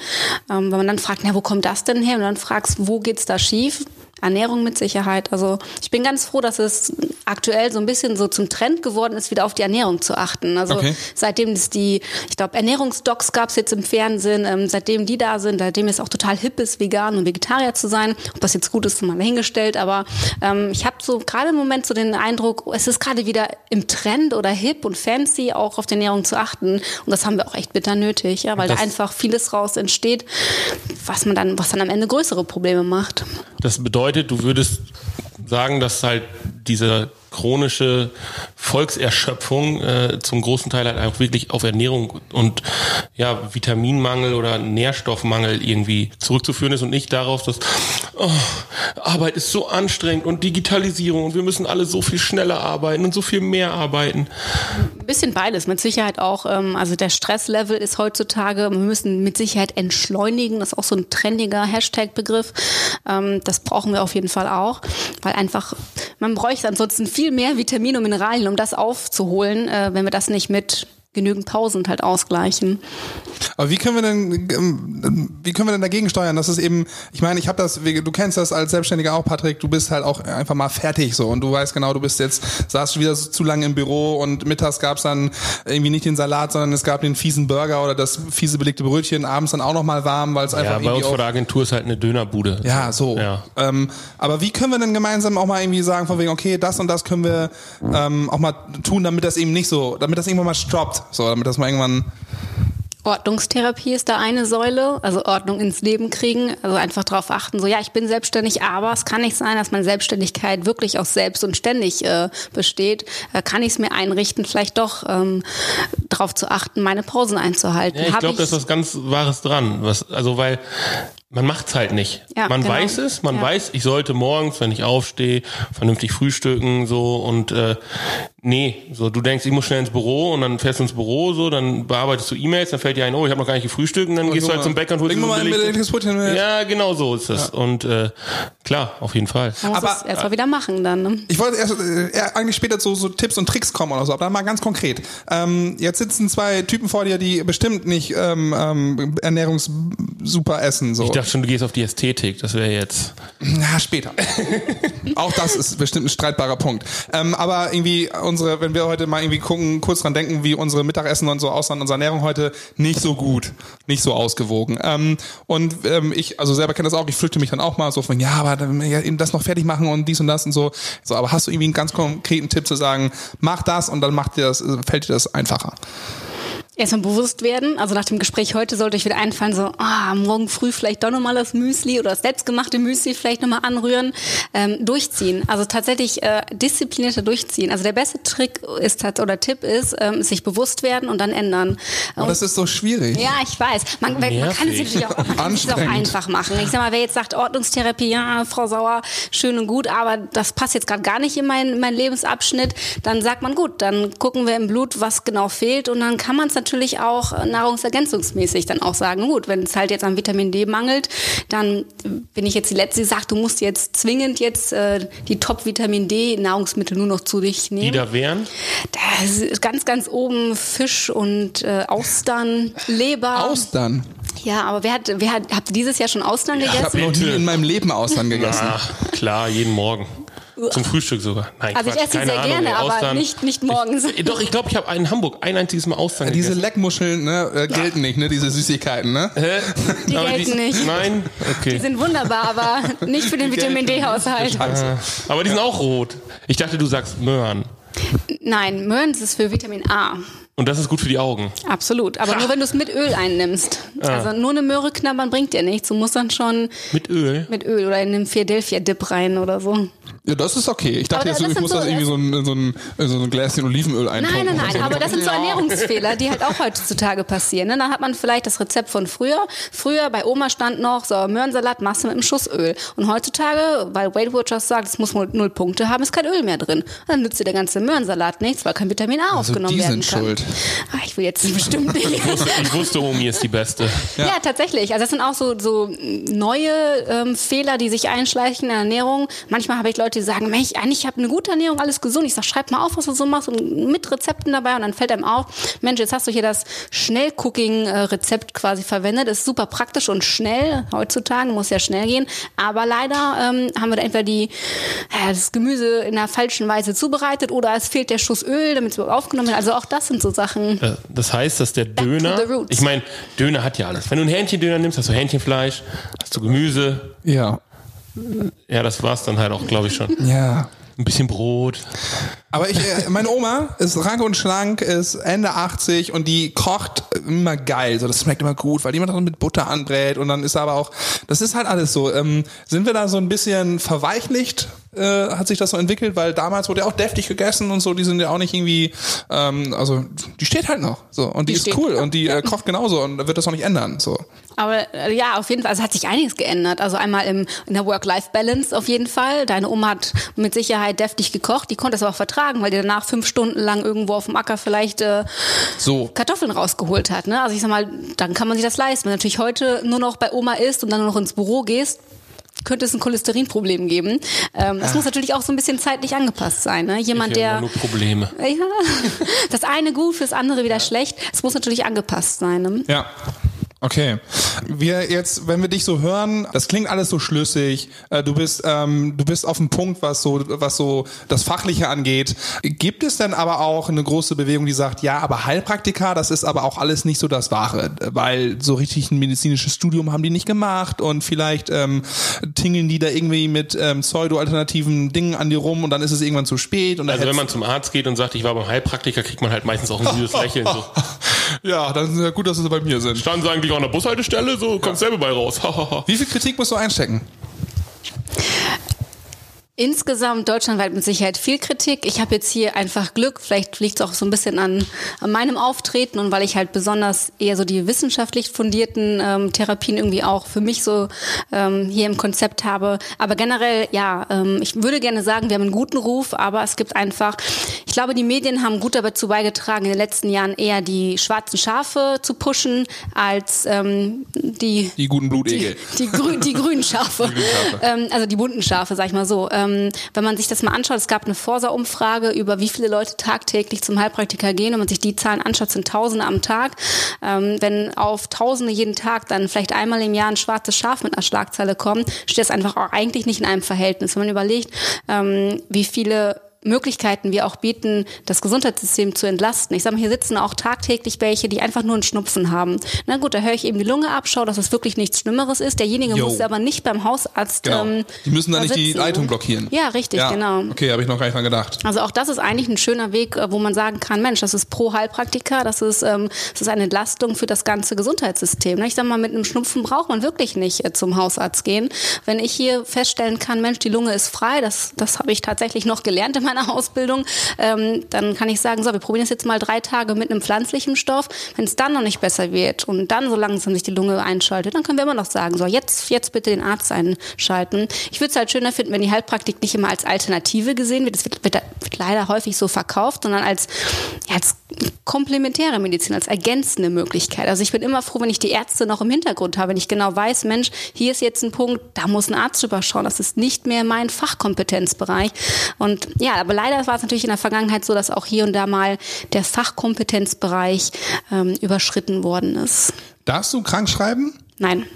Ähm, wenn man dann fragt, na, wo kommt das denn her? Und dann fragst, wo geht's da schief? Ernährung mit Sicherheit. Also ich bin ganz froh, dass es aktuell so ein bisschen so zum Trend geworden ist, wieder auf die Ernährung zu achten. Also Okay. seitdem es die, ich glaube, Ernährungsdocs gab es jetzt im Fernsehen, ähm, seitdem die da sind, seitdem es auch total hip ist, vegan und Vegetarier zu sein. Ob das jetzt gut ist, mal dahingestellt. Aber ähm, ich habe so gerade im Moment so den Eindruck, es ist gerade wieder im Trend oder hip und fancy, auch auf die Ernährung zu achten. Und das haben wir auch echt bitter nötig, ja, weil da einfach vieles raus entsteht, was man dann, was dann am Ende größere Probleme macht. Das bedeutet, du würdest sagen, dass halt diese chronische Volkserschöpfung äh, zum großen Teil halt auch wirklich auf Ernährung und ja Vitaminmangel oder Nährstoffmangel irgendwie zurückzuführen ist und nicht darauf, dass oh, Arbeit ist so anstrengend und Digitalisierung und wir müssen alle so viel schneller arbeiten und so viel mehr arbeiten. Ein bisschen beides, mit Sicherheit auch. Ähm, also der Stresslevel ist heutzutage, wir müssen mit Sicherheit entschleunigen, das ist auch so ein trendiger Hashtag-Begriff. Ähm, das brauchen wir auf jeden Fall auch, weil einfach, man bräuchte ansonsten viel mehr Vitamine und Mineralien, um das aufzuholen, äh, wenn wir das nicht mit genügend Pausen halt ausgleichen. Aber wie können wir denn, ähm, wie können wir denn dagegen steuern? Das ist eben, ich meine, ich habe das, du kennst das als Selbstständiger auch, Patrick. Du bist halt auch einfach mal fertig so und du weißt genau, du bist jetzt saßt wieder so zu lange im Büro und mittags gab's dann irgendwie nicht den Salat, sondern es gab den fiesen Burger oder das fiese belegte Brötchen. Abends dann auch noch mal warm, weil es einfach Ja, bei irgendwie uns vor der Agentur ist halt eine Dönerbude. ja, so. Ja. Ähm, aber wie können wir denn gemeinsam auch mal irgendwie sagen, von wegen, okay, das und das können wir ähm, auch mal tun, damit das eben nicht so, damit das irgendwann mal stoppt, so, damit das mal irgendwann Ordnungstherapie ist da eine Säule, also Ordnung ins Leben kriegen, also einfach darauf achten, so ja, ich bin selbstständig, aber es kann nicht sein, dass meine Selbstständigkeit wirklich aus selbst und ständig äh, besteht. Äh, kann ich es mir einrichten, vielleicht doch ähm, darauf zu achten, meine Pausen einzuhalten. Ja, ich glaube, da ist was ganz Wahres dran. Was, also weil man macht's halt nicht. Ja, man genau. weiß es, man Ja. weiß, ich sollte morgens, wenn ich aufstehe, vernünftig frühstücken so und äh, nee, so du denkst, ich muss schnell ins Büro und dann fährst du ins Büro so, dann bearbeitest du E-Mails, dann fällt dir ein, oh, ich habe noch gar nicht gefrühstückt und dann gehst du halt zum Bäcker und holst dir mal ein belegte- belegtes Brötchen mit. Ja, genau so ist es. Und äh, klar, auf jeden Fall. Man muss Aber- es erst mal wieder machen dann. Ne? Ich wollte erst äh, eher eigentlich später zu so Tipps und Tricks kommen oder so, aber dann mal ganz konkret. Ähm, jetzt sitzen zwei Typen vor dir, die bestimmt nicht ähm, ähm, ernährungssuper essen. So. Ich dachte schon, du gehst auf die Ästhetik, das wäre jetzt. Ja, später. Auch das ist bestimmt ein streitbarer Punkt. Ähm, aber irgendwie unsere, wenn wir heute mal irgendwie gucken, kurz dran denken, wie unsere Mittagessen und so aussahen, unsere Ernährung heute nicht so gut, nicht so ausgewogen. Ähm, und ähm, ich, also selber kenne das auch, ich flüchte mich dann auch mal so von, ja, aber ja, eben das noch fertig machen und dies und das und so. So, aber hast du irgendwie einen ganz konkreten Tipp zu sagen, mach das und dann macht dir das, fällt dir das einfacher? Erstmal bewusst werden. Also nach dem Gespräch heute sollte euch wieder einfallen, so, ah, morgen früh vielleicht doch nochmal das Müsli oder das selbstgemachte Müsli vielleicht nochmal anrühren. Ähm, durchziehen. Also tatsächlich äh, disziplinierter durchziehen. Also der beste Trick ist oder Tipp ist, ähm, sich bewusst werden und dann ändern. Aber das ist so schwierig. Ja, ich weiß. Man, man kann es natürlich auch, man es auch einfach machen. Ich sag mal, wer jetzt sagt, Ordnungstherapie, ja, Frau Sauer, schön und gut, aber das passt jetzt gerade gar nicht in meinen mein Lebensabschnitt, dann sagt man, gut, dann gucken wir im Blut, was genau fehlt und dann kann man es natürlich auch äh, nahrungsergänzungsmäßig dann auch sagen, gut, wenn es halt jetzt an Vitamin D mangelt, dann bin ich jetzt die Letzte, die sagt, du musst jetzt zwingend jetzt äh, die Top-Vitamin D-Nahrungsmittel nur noch zu dich nehmen. Die da wären? Da ist ganz, ganz oben Fisch und äh, Austern, Leber. Austern. Ja, aber wer hat, wer hat, habt ihr dieses Jahr schon Austern Ich habe gegessen? noch nie in meinem Leben Austern gegessen. Ach, klar, jeden Morgen. Zum Frühstück sogar. Nein, Also ich Quatsch, esse sie keine sehr Ahnung, gerne, aber Austern. nicht- nicht morgens. Ich, doch, ich glaube, ich habe in Hamburg ein einziges Mal Austern Diese gegessen. Leckmuscheln ne, äh, gelten nicht, ne? Diese Süßigkeiten, ne? Hä? Die Aber gelten nicht. Nein? Okay. Die sind wunderbar, aber nicht für den Vitamin D-Haushalt. Aber die sind auch rot. Ich dachte, du sagst Möhren. Nein, Möhrens ist für Vitamin A. Und das ist gut für die Augen. Absolut, aber nur wenn du es mit Öl einnimmst. Also nur eine Möhre knabbern bringt dir nichts. Du musst dann schon Mit Öl. mit Öl oder in den Philadelphia-Dip rein oder so. Ja, das ist okay. Ich dachte Aber jetzt, das ich muss so- das irgendwie so ein, so ein, so ein Gläschen Olivenöl eintunken. Nein, nein, oder so. nein, aber das sind so Ernährungsfehler, die halt auch heutzutage passieren. Ne? Dann hat man vielleicht das Rezept von früher. Früher bei Oma stand noch so Möhrensalat, machst du mit einem Schuss Öl. Und heutzutage, weil Weight Watchers sagt, es muss wohl null Punkte haben, ist kein Öl mehr drin. Und dann nützt dir der ganze Möhrensalat nichts, weil kein Vitamin A Also aufgenommen die werden sind kann. schuld. Ah, ich will jetzt bestimmt nicht. Ich wusste, ich wusste, Omi ist die Beste. Ja. tatsächlich. Also das sind auch so, so neue ähm, Fehler, die sich einschleichen in der Ernährung. Manchmal habe ich Leute, die sagen, Mensch, eigentlich habe eine gute Ernährung, alles gesund. Ich sage, schreib mal auf, was du so machst und mit Rezepten dabei. Und dann fällt einem auf, Mensch, jetzt hast du hier das Schnellcooking-Rezept quasi verwendet. Ist super praktisch und schnell. Heutzutage muss ja schnell gehen. Aber leider ähm, haben wir da entweder die, ja, das Gemüse in der falschen Weise zubereitet oder es fehlt der Schuss Öl, damit es überhaupt aufgenommen wird. Also auch das sind so Sachen. Äh, Das heißt, dass der Döner, ich meine, Döner hat ja alles. Wenn du einen Hähnchendöner nimmst, hast du Hähnchenfleisch, hast du Gemüse. Ja. Ja, das war's dann halt auch, glaube ich schon. Ja. Ein bisschen Brot. Aber ich, äh, meine Oma ist rank und schlank, ist Ende 80 und die kocht immer geil. So, das schmeckt immer gut, weil die immer dran mit Butter anbrät und dann ist aber auch, das ist halt alles so. Ähm, sind wir da so ein bisschen verweichlicht? Äh, hat sich das so entwickelt, weil damals wurde ja auch deftig gegessen und so, die sind ja auch nicht irgendwie, ähm, also die steht halt noch so und die, Die ist cool ja. und die äh, kocht genauso und wird das auch nicht ändern. So. Aber äh, ja, auf jeden Fall, also hat sich einiges geändert. Also einmal im, in der Work-Life-Balance auf jeden Fall. Deine Oma hat mit Sicherheit deftig gekocht, die konnte es aber auch vertragen, weil die danach fünf Stunden lang irgendwo auf dem Acker vielleicht äh, So. Kartoffeln rausgeholt hat. Ne? Also ich sag mal, dann kann man sich das leisten. Wenn du natürlich heute nur noch bei Oma isst und dann nur noch ins Büro gehst, könnte es ein Cholesterinproblem geben. Ähm, das muss natürlich auch so ein bisschen zeitlich angepasst sein. Ne? Jemand, der nur Probleme. ja, das eine gut, fürs andere wieder schlecht. Es muss natürlich angepasst sein. Ne? Ja. Okay. Wir jetzt, wenn wir dich so hören, das klingt alles so schlüssig. Äh, Du bist, ähm, du bist auf dem Punkt, was so, was so das Fachliche angeht. Gibt es denn aber auch eine große Bewegung, die sagt, ja, aber Heilpraktiker, das ist aber auch alles nicht so das Wahre, weil so richtig ein medizinisches Studium haben die nicht gemacht und vielleicht ähm, tingeln die da irgendwie mit ähm, pseudo-alternativen Dingen an dir rum und dann ist es irgendwann zu spät. Und Also wenn man zum Arzt geht und sagt, ich war beim Heilpraktiker, kriegt man halt meistens auch ein süßes Lächeln. So. Ja, dann ist es ja gut, dass sie bei mir sind. Standen sie eigentlich auch an der Bushaltestelle, so kommst selber bei raus. Wie viel Kritik musst du einstecken? Insgesamt deutschlandweit mit Sicherheit viel Kritik. Ich habe jetzt hier einfach Glück. Vielleicht liegt es auch so ein bisschen an, an meinem Auftreten und weil ich halt besonders eher so die wissenschaftlich fundierten ähm, Therapien irgendwie auch für mich so ähm, hier im Konzept habe. Aber generell, ja, ähm, ich würde gerne sagen, wir haben einen guten Ruf, aber es gibt einfach, ich glaube, die Medien haben gut dazu beigetragen, in den letzten Jahren eher die schwarzen Schafe zu pushen, als ähm, die Die guten Blutegel. die, die, grü die grünen Schafe. ähm, also die bunten Schafe, sag ich mal so. Ähm, wenn man sich das mal anschaut, es gab eine Forsa-Umfrage über wie viele Leute tagtäglich zum Heilpraktiker gehen. Wenn man sich die Zahlen anschaut, sind Tausende am Tag. Ähm, wenn auf Tausende jeden Tag dann vielleicht einmal im Jahr ein schwarzes Schaf mit einer Schlagzeile kommt, steht das einfach auch eigentlich nicht in einem Verhältnis. Wenn man überlegt, ähm, wie viele Möglichkeiten wir auch bieten, das Gesundheitssystem zu entlasten. Ich sage mal, hier sitzen auch tagtäglich welche, die einfach nur einen Schnupfen haben. Na gut, da höre ich eben die Lunge ab, schaue, dass es wirklich nichts Schlimmeres ist. Derjenige Jo. muss aber nicht beim Hausarzt. Genau. Ähm, die müssen da nicht die sitzen. Leitung blockieren. Ja, richtig, genau. Okay, habe ich noch gar nicht dran gedacht. Also auch das ist eigentlich ein schöner Weg, äh, wo man sagen kann, Mensch, das ist pro Heilpraktiker, das ist, ähm, das ist eine Entlastung für das ganze Gesundheitssystem. ne? Ich sag mal, mit einem Schnupfen braucht man wirklich nicht äh, zum Hausarzt gehen. Wenn ich hier feststellen kann, Mensch, die Lunge ist frei, das, das habe ich tatsächlich noch gelernt in meiner Ausbildung, ähm, dann kann ich sagen, so, wir probieren es jetzt mal drei Tage mit einem pflanzlichen Stoff. Wenn es dann noch nicht besser wird und dann so langsam sich die Lunge einschaltet, dann können wir immer noch sagen, so, jetzt, jetzt bitte den Arzt einschalten. Ich würde es halt schöner finden, wenn die Heilpraktik nicht immer als Alternative gesehen wird. Das wird, wird, wird leider häufig so verkauft, sondern als, ja, als komplementäre Medizin, als ergänzende Möglichkeit. Also ich bin immer froh, wenn ich die Ärzte noch im Hintergrund habe, wenn ich genau weiß, Mensch, hier ist jetzt ein Punkt, da muss ein Arzt drüber schauen. Das ist nicht mehr mein Fachkompetenzbereich. Und ja, aber leider war es natürlich in der Vergangenheit so, dass auch hier und da mal der Fachkompetenzbereich ähm, überschritten worden ist. Darfst du krank schreiben? Nein.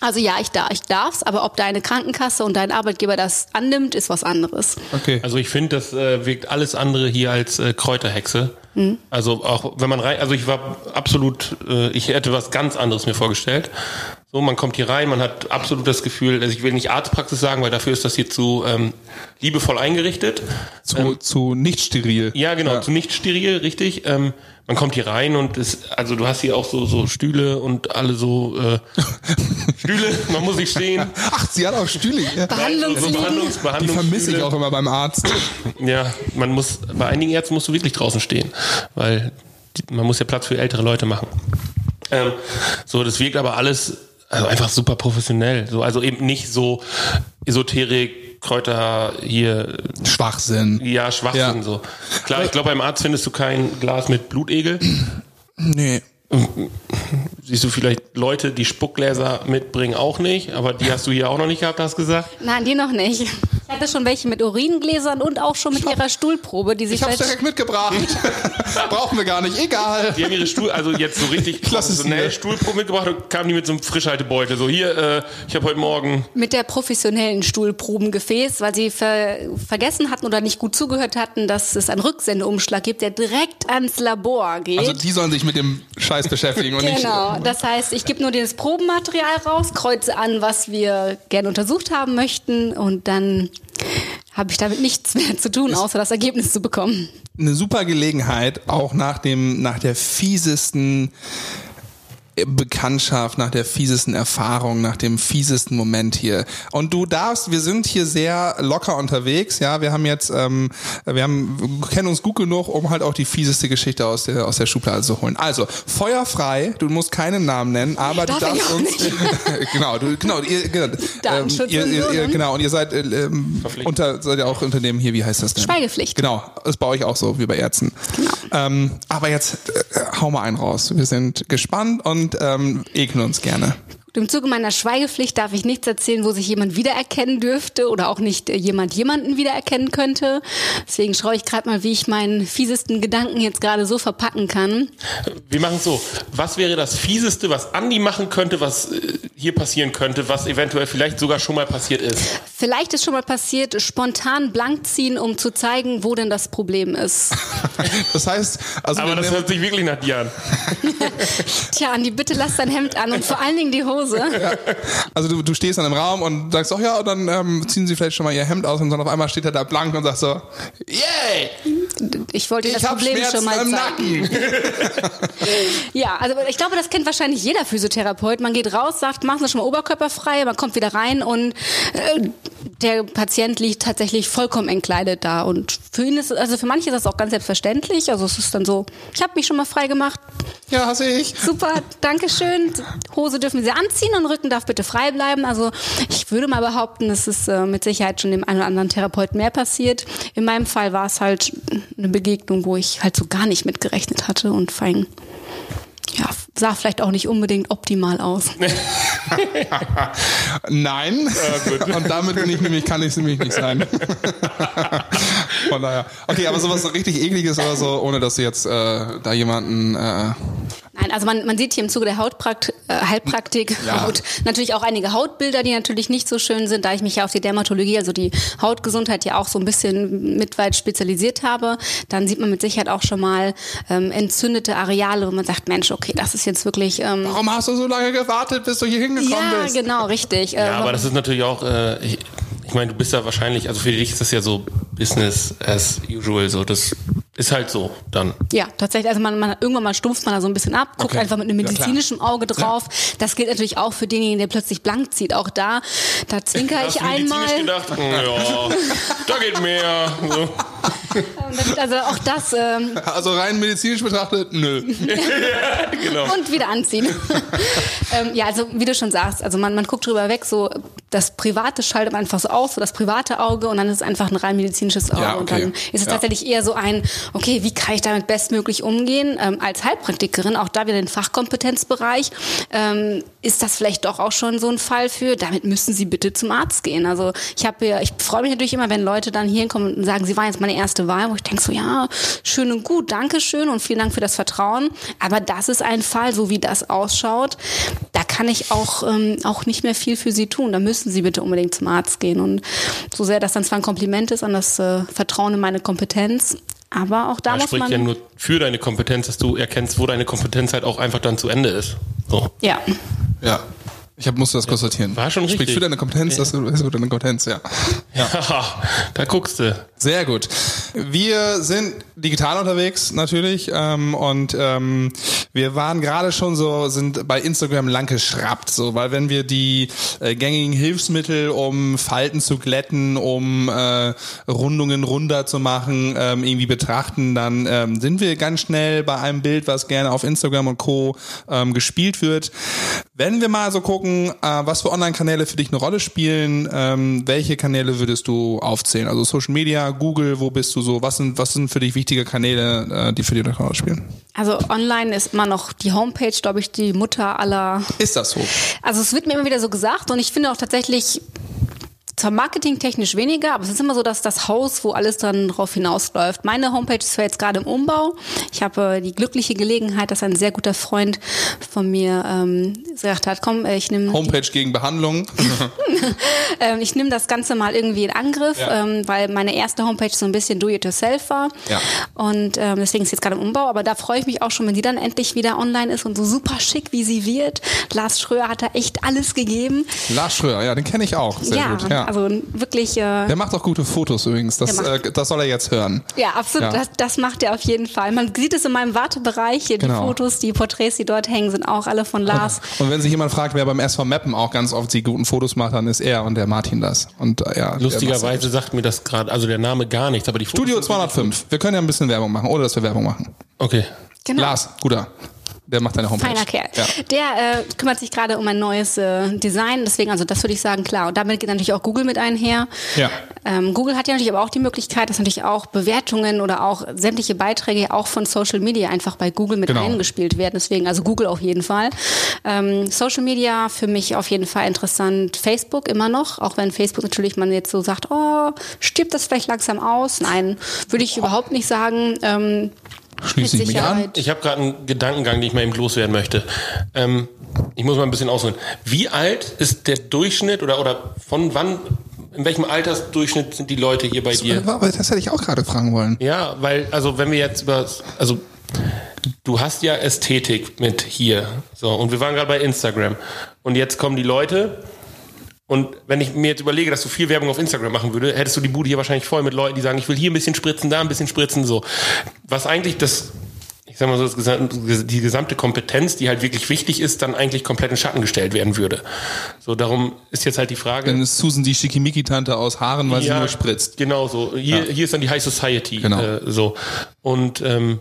Also ja, ich darf, ich darf's, aber ob deine Krankenkasse und dein Arbeitgeber das annimmt, ist was anderes. Okay. Also ich finde, das äh, wirkt alles andere hier als äh, Kräuterhexe. Also auch wenn man rein, also ich war absolut, äh, ich hätte was ganz anderes mir vorgestellt. So, man kommt hier rein, man hat absolut das Gefühl, also ich will nicht Arztpraxis sagen, weil dafür ist das hier zu ähm, liebevoll eingerichtet. Zu, ähm, zu nicht steril. Ja, genau, ja. zu nicht steril, richtig. Ähm, man kommt hier rein und es, also du hast hier auch so, so Stühle und alle so äh, Stühle, man muss sich stehen. Ach, sie hat auch Stühle. Ja. Behandlungs also Behandlungs, Behandlungs Die vermisse ich auch immer beim Arzt. Ja, man muss, bei einigen Ärzten musst du wirklich draußen stehen, weil die, man muss ja Platz für ältere Leute machen. Ähm, so, das wirkt aber alles also einfach super professionell. So, also eben nicht so Esoterik, Kräuter hier. Schwachsinn. Ja, Schwachsinn ja. so. Klar, ich glaube, beim Arzt findest du kein Glas mit Blutegel. Nee. Siehst du vielleicht Leute, die Spuckgläser mitbringen, auch nicht, aber die hast du hier auch noch nicht gehabt, hast du gesagt? Nein, die noch nicht. Ich hatte schon welche mit Uringläsern und auch schon mit ihrer Stuhlprobe, die sich. Ich hab's direkt mitgebracht. Brauchen wir gar nicht, egal. Die haben ihre Stuhl, also jetzt so richtig professionell Stuhlprobe mitgebracht und kamen die mit so einem Frischhaltebeutel. So hier, äh, ich habe heute Morgen. Mit der professionellen Stuhlprobengefäß, weil sie ver vergessen hatten oder nicht gut zugehört hatten, dass es einen Rücksendeumschlag gibt, der direkt ans Labor geht. Also die sollen sich mit dem Scheiß beschäftigen und genau. nicht. Genau, das heißt, ich gebe nur das Probenmaterial raus, kreuze an, was wir gerne untersucht haben möchten und dann habe ich damit nichts mehr zu tun, außer das Ergebnis zu bekommen. Eine super Gelegenheit, auch nach dem, nach der fiesesten Bekanntschaft, nach der fiesesten Erfahrung, nach dem fiesesten Moment hier. Und du darfst, wir sind hier sehr locker unterwegs, ja. Wir haben jetzt, ähm, wir haben, kennen uns gut genug, um halt auch die fieseste Geschichte aus der aus der Schublade zu holen. Also feuerfrei. Du musst keinen Namen nennen, aber Darf du darfst uns genau, du genau, ihr, genau, ähm, ihr, ihr, ihr, genau und ihr seid äh, ähm, unter seid ja auch Unternehmen hier. Wie heißt das denn? Schweigepflicht. Genau, ist bei euch auch so wie bei Ärzten. Genau. Ähm, aber jetzt äh, hau mal einen raus. Wir sind gespannt und und ähm, ekeln uns gerne. Im Zuge meiner Schweigepflicht darf ich nichts erzählen, wo sich jemand wiedererkennen dürfte oder auch nicht äh, jemand jemanden wiedererkennen könnte. Deswegen schaue ich gerade mal, wie ich meinen fiesesten Gedanken jetzt gerade so verpacken kann. Wir machen es so. Was wäre das fieseste, was Andi machen könnte, was äh, hier passieren könnte, was eventuell vielleicht sogar schon mal passiert ist? Vielleicht ist schon mal passiert, spontan blank ziehen, um zu zeigen, wo denn das Problem ist. das heißt, also aber das hört sich wirklich nach dir an. Tja, Andi, bitte lass dein Hemd an und vor allen Dingen die Hose. Hause. Ja. Also du, du stehst dann im Raum und sagst, ach ja, dann ähm, ziehen sie vielleicht schon mal ihr Hemd aus und dann auf einmal steht er da blank und sagt so, yay! Ich wollte ich das Problem schon mal zeigen. ja, also ich glaube, das kennt wahrscheinlich jeder Physiotherapeut. Man geht raus, sagt, machen Sie schon mal oberkörperfrei, man kommt wieder rein und äh, der Patient liegt tatsächlich vollkommen entkleidet da. Und für ihn ist, also für manche ist das auch ganz selbstverständlich. Also es ist dann so, ich habe mich schon mal frei gemacht. Ja, hasse ich. Super, danke schön. Hose dürfen Sie anziehen und Rücken darf bitte frei bleiben. Also ich würde mal behaupten, es ist äh, mit Sicherheit schon dem einen oder anderen Therapeuten mehr passiert. In meinem Fall war es halt eine Begegnung, wo ich halt so gar nicht mitgerechnet hatte und fein ja, sah vielleicht auch nicht unbedingt optimal aus. Nein. Ja, und damit bin ich nämlich, kann ich es nämlich nicht sein. Von daher. Okay, aber sowas so richtig ekliges oder so, ohne dass du jetzt äh, da jemanden äh, Nein, also man, man sieht hier im Zuge der Hautprakt äh, Heilpraktik ja. Haut, natürlich auch einige Hautbilder, die natürlich nicht so schön sind, da ich mich ja auf die Dermatologie, also die Hautgesundheit ja auch so ein bisschen mit weit spezialisiert habe. Dann sieht man mit Sicherheit auch schon mal ähm, entzündete Areale, wo man sagt, Mensch, okay, das ist jetzt wirklich... Ähm, Warum hast du so lange gewartet, bis du hier hingekommen ja, bist? Ja, genau, richtig. Ja, äh, aber das ist natürlich auch... Äh, ich, ich meine, du bist ja wahrscheinlich, also für dich ist das ja so Business as usual, so das ist halt so dann. Ja, tatsächlich. Also man, man irgendwann mal stumpft man da so ein bisschen ab, guckt okay. einfach mit einem medizinischen ja, Auge drauf. Ja. Das gilt natürlich auch für denjenigen, der plötzlich blank zieht. Auch da, da zwinker ich einmal. gedacht, ja, da geht mehr. So. Also auch das. Ähm, also rein medizinisch betrachtet, nö. ja, genau. Und wieder anziehen. ähm, ja, also wie du schon sagst, also man, man guckt drüber weg, so das Private schaltet man einfach so aus, so das private Auge und dann ist es einfach ein rein medizinisches Auge. Ja, okay. Und dann ist es tatsächlich eher so ein, okay, wie kann ich damit bestmöglich umgehen? Ähm, als Heilpraktikerin, auch da wieder den Fachkompetenzbereich, ähm, ist das vielleicht doch auch schon so ein Fall für, damit müssen Sie bitte zum Arzt gehen. Also ich habe ja, ich freue mich natürlich immer, wenn Leute dann hier kommen und sagen, sie waren jetzt meine erste Wahl, wo ich denke so, ja, schön und gut, danke schön und vielen Dank für das Vertrauen. Aber das ist ein Fall, so wie das ausschaut, da kann ich auch, ähm, auch nicht mehr viel für Sie tun. Da müssen Sie bitte unbedingt zum Arzt gehen. Und so sehr das dann zwar ein Kompliment ist an das äh, Vertrauen in meine Kompetenz, aber auch da ja, muss spricht man. ja nur für deine Kompetenz, dass du erkennst, wo deine Kompetenz halt auch einfach dann zu Ende ist. So. Ja. Ja. Ich hab, musste das kurz sortieren. War schon Spricht richtig. für deine Kompetenz, das ist für deine Kompetenz, ja. Ja, da guckst du. Sehr gut. Wir sind digital unterwegs natürlich ähm, und ähm, wir waren gerade schon so, sind bei Instagram lang geschraubt, so, weil wenn wir die äh, gängigen Hilfsmittel, um Falten zu glätten, um äh, Rundungen runder zu machen, ähm, irgendwie betrachten, dann ähm, sind wir ganz schnell bei einem Bild, was gerne auf Instagram und Co. Ähm, gespielt wird. Wenn wir mal so gucken, äh, was für Online-Kanäle für dich eine Rolle spielen, ähm, welche Kanäle würdest du aufzählen? Also Social Media, Google, wo bist du so? Was sind, was sind für dich wichtige Kanäle, äh, die für dich eine Rolle spielen? Also online ist immer noch die Homepage, glaube ich, die Mutter aller. Ist das so? Also es wird mir immer wieder so gesagt und ich finde auch tatsächlich zwar marketingtechnisch weniger, aber es ist immer so, dass das Haus, wo alles dann drauf hinausläuft. Meine Homepage ist zwar jetzt gerade im Umbau. Ich habe äh, die glückliche Gelegenheit, dass ein sehr guter Freund von mir ähm, gesagt hat, komm, äh, ich nehme Homepage gegen Behandlung. ähm, ich nehme das Ganze mal irgendwie in Angriff, Ja. ähm, weil meine erste Homepage so ein bisschen do-it-yourself war. Ja. Und ähm, deswegen ist sie jetzt gerade im Umbau. Aber da freue ich mich auch schon, wenn die dann endlich wieder online ist und so super schick, wie sie wird. Lars Schröer hat da echt alles gegeben. Lars Schröer, ja, den kenne ich auch. Sehr ja, gut. Ja. also wirklich. Äh, der macht auch gute Fotos übrigens. Das, macht- äh, das soll er jetzt hören. ja, absolut. Ja. Das, das macht er auf jeden Fall. Man sieht es in meinem Wartebereich. Hier, Genau. Die Fotos, die Porträts, die dort hängen, sind auch alle von Lars. Und wenn sich jemand fragt, wer beim SV Mappen auch ganz oft die guten Fotos macht, dann ist er und der Martin das. Und äh, ja, Lustigerweise sagt mir das gerade, also der Name gar nichts, aber die Fotos Studio sind wirklich 205. Wir können ja ein bisschen Werbung machen, ohne dass wir Werbung machen. Okay. Genau. Lars, guter. Der macht deine Homepage. Feiner Kerl. Ja. Der äh, kümmert sich gerade um ein neues äh, Design, deswegen, also das würde ich sagen, klar. Und damit geht natürlich auch Google mit einher. Ja. Ähm, Google hat ja natürlich aber auch die Möglichkeit, dass natürlich auch Bewertungen oder auch sämtliche Beiträge auch von Social Media einfach bei Google mit Genau. eingespielt werden. Deswegen, also Google auf jeden Fall. Ähm, Social Media für mich auf jeden Fall interessant. Facebook immer noch, auch wenn Facebook natürlich man jetzt so sagt, oh, stirbt das vielleicht langsam aus? Nein, würde ich überhaupt nicht sagen. Ähm, Schließe ich mich an. Ich habe gerade einen Gedankengang, den ich mal eben loswerden möchte. Ähm, ich muss mal ein bisschen ausholen. Wie alt ist der Durchschnitt oder, oder von wann, in welchem Altersdurchschnitt sind die Leute hier bei dir? Aber das hätte ich auch gerade fragen wollen. Ja, weil, also wenn wir jetzt über, also du hast ja Ästhetik mit hier. So, und wir waren gerade bei Instagram. Und jetzt kommen die Leute. Und wenn ich mir jetzt überlege, dass du viel Werbung auf Instagram machen würde, hättest du die Bude hier wahrscheinlich voll mit Leuten, die sagen, ich will hier ein bisschen spritzen, da ein bisschen spritzen, so. Was eigentlich das, ich sag mal so, das die gesamte Kompetenz, die halt wirklich wichtig ist, dann eigentlich komplett in Schatten gestellt werden würde. So, darum ist jetzt halt die Frage. Dann ist Susan die Schickimicki-Tante aus Haaren, weil sie nur spritzt. Genau so. Hier, Ja. hier ist dann die High Society. Genau. Äh, so. Und ähm,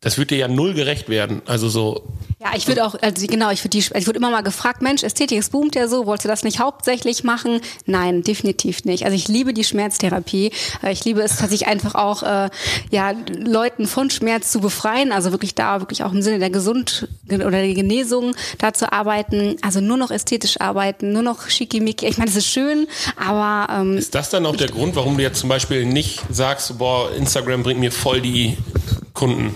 das wird dir ja null gerecht werden. Also so. Ja, ich würde auch, also genau, ich würde die, ich würde immer mal gefragt, Mensch, Ästhetik, es boomt ja so, wolltest du das nicht hauptsächlich machen? Nein, definitiv nicht. Also ich liebe die Schmerztherapie. Äh, Ich liebe es tatsächlich einfach auch, äh, ja, Leuten von Schmerz zu befreien, also wirklich da, wirklich auch im Sinne der Gesund oder der Genesung da zu arbeiten. Also nur noch ästhetisch arbeiten, nur noch schickimicki. Ich meine, das ist schön, aber ähm, Ist das dann auch der Grund, warum du jetzt zum Beispiel nicht sagst, boah, Instagram bringt mir voll die Kunden?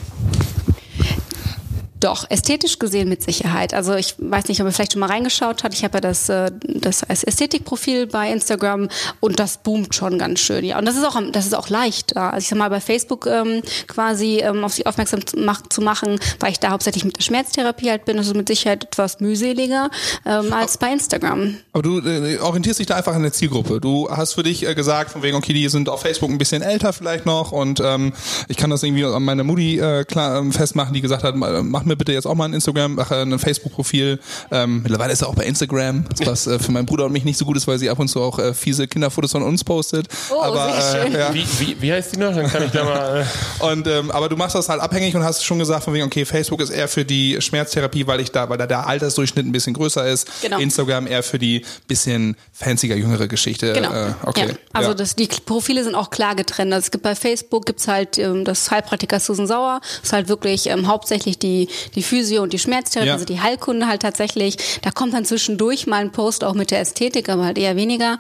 Doch, ästhetisch gesehen mit Sicherheit. Also ich weiß nicht, ob ihr vielleicht schon mal reingeschaut habt. Ich habe ja das, äh, das als Ästhetikprofil bei Instagram und das boomt schon ganz schön. Ja, und das ist auch, das ist auch leicht. Also ich sag mal, bei Facebook ähm, quasi ähm, auf sich aufmerksam zu mach- zu machen, weil ich da hauptsächlich mit der Schmerztherapie halt bin, das ist mit Sicherheit etwas mühseliger ähm, als bei Instagram. Aber du äh, orientierst dich da einfach an der Zielgruppe. Du hast für dich äh, gesagt, von wegen, okay, die sind auf Facebook ein bisschen älter vielleicht noch und ähm, ich kann das irgendwie an meiner Mutti äh, klar ähm, festmachen, die gesagt hat, ma- mach mir bitte jetzt auch mal ein Instagram, ach, äh, ein Facebook-Profil. Ähm, mittlerweile ist er auch bei Instagram, was äh, für meinen Bruder und mich nicht so gut ist, weil sie ab und zu auch äh, fiese Kinderfotos von uns postet. Oh, aber, sehr schön. Äh, ja. Wie, wie, wie heißt die noch? Dann kann ich da mal. Äh, Und ähm, aber du machst das halt abhängig und hast schon gesagt, von wegen, okay, Facebook ist eher für die Schmerztherapie, weil ich da, weil da der Altersdurchschnitt ein bisschen größer ist. Genau. Instagram eher für die bisschen fancier, jüngere Geschichte. Genau. Äh, okay. Ja. Also ja. das, die Profile sind auch klar getrennt. Also es gibt bei Facebook gibt's halt ähm, das Heilpraktiker Susan Sauer, das ist halt wirklich ähm, hauptsächlich die die Physio und die Schmerztherapie, Ja. also die Heilkunde halt tatsächlich. Da kommt dann zwischendurch mal ein Post auch mit der Ästhetik, aber halt eher weniger.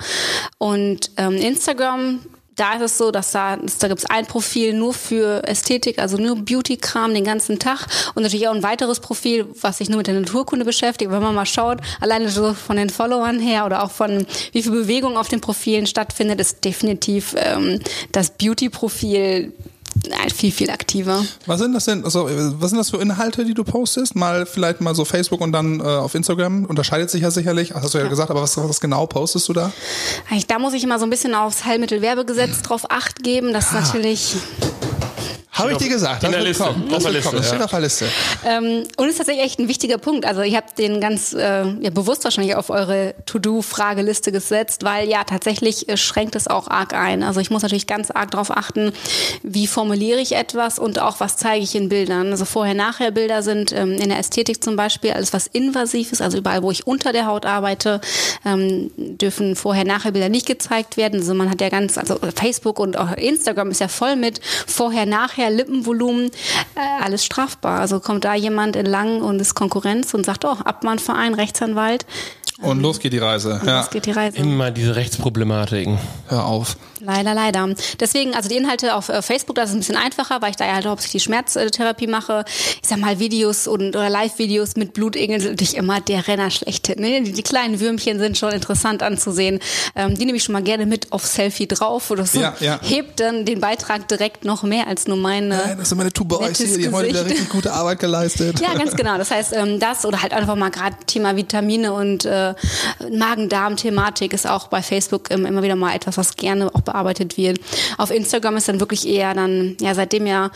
Und ähm, Instagram da ist es so, dass da, da gibt es ein Profil nur für Ästhetik, also nur Beauty-Kram den ganzen Tag und natürlich auch ein weiteres Profil, was sich nur mit der Naturkunde beschäftigt. Wenn man mal schaut, alleine so von den Followern her oder auch von wie viel Bewegung auf den Profilen stattfindet, ist definitiv ähm, das Beauty-Profil Nein, viel, viel aktiver. Was sind das denn, also, was sind das für Inhalte, die du postest? Mal vielleicht mal so Facebook und dann äh, auf Instagram. Unterscheidet sich ja sicherlich, hast du ja, ja. gesagt, aber was, was genau postest du da? Da muss ich immer so ein bisschen aufs Heilmittelwerbegesetz drauf acht geben. Das ist ah. natürlich habe ich dir gesagt. Das der Liste. Kommen. Das, Liste, kommen. das steht auf der Liste. Ähm, und ist tatsächlich echt ein wichtiger Punkt. Also ihr habt den ganz äh, ja, bewusst wahrscheinlich auf eure To-Do-Frageliste gesetzt, weil ja tatsächlich äh, schränkt es auch arg ein. Also ich muss natürlich ganz arg darauf achten, wie formuliere ich etwas und auch was zeige ich in Bildern. Also Vorher-Nachher-Bilder sind ähm, in der Ästhetik zum Beispiel alles was invasiv ist, also überall, wo ich unter der Haut arbeite, ähm, dürfen Vorher-Nachher-Bilder nicht gezeigt werden. Also man hat ja ganz, also Facebook und auch Instagram ist ja voll mit Vorher-Nachher Nachher Lippenvolumen, äh, alles strafbar. Also kommt da jemand in Lang und ist Konkurrenz und sagt, oh, Abmahnverein, Rechtsanwalt, und los geht die Reise. Und ja. Los geht die Reise. Immer diese Rechtsproblematiken. Hör auf. Leider, leider. Deswegen, also die Inhalte auf äh, Facebook, das ist ein bisschen einfacher, weil ich da ja halt hauptsächlich die Schmerztherapie mache. Ich sag mal, Videos und oder Live-Videos mit Blutegeln sind natürlich immer der Renner schlechthin. Ne? Die, die, kleinen Würmchen sind schon interessant anzusehen. Ähm, die nehme ich schon mal gerne mit auf Selfie drauf oder so. Ja, ja. Hebt dann den Beitrag direkt noch mehr als nur meine. Ja, das sind meine Tube Boys hier, die haben heute wieder richtig gute Arbeit geleistet. Ja, ganz genau. Das heißt, ähm, das oder halt einfach mal gerade Thema Vitamine und äh, Magen-Darm-Thematik ist auch bei Facebook immer wieder mal etwas, was gerne auch bearbeitet wird. Auf Instagram ist dann wirklich eher dann, ja, seitdem ja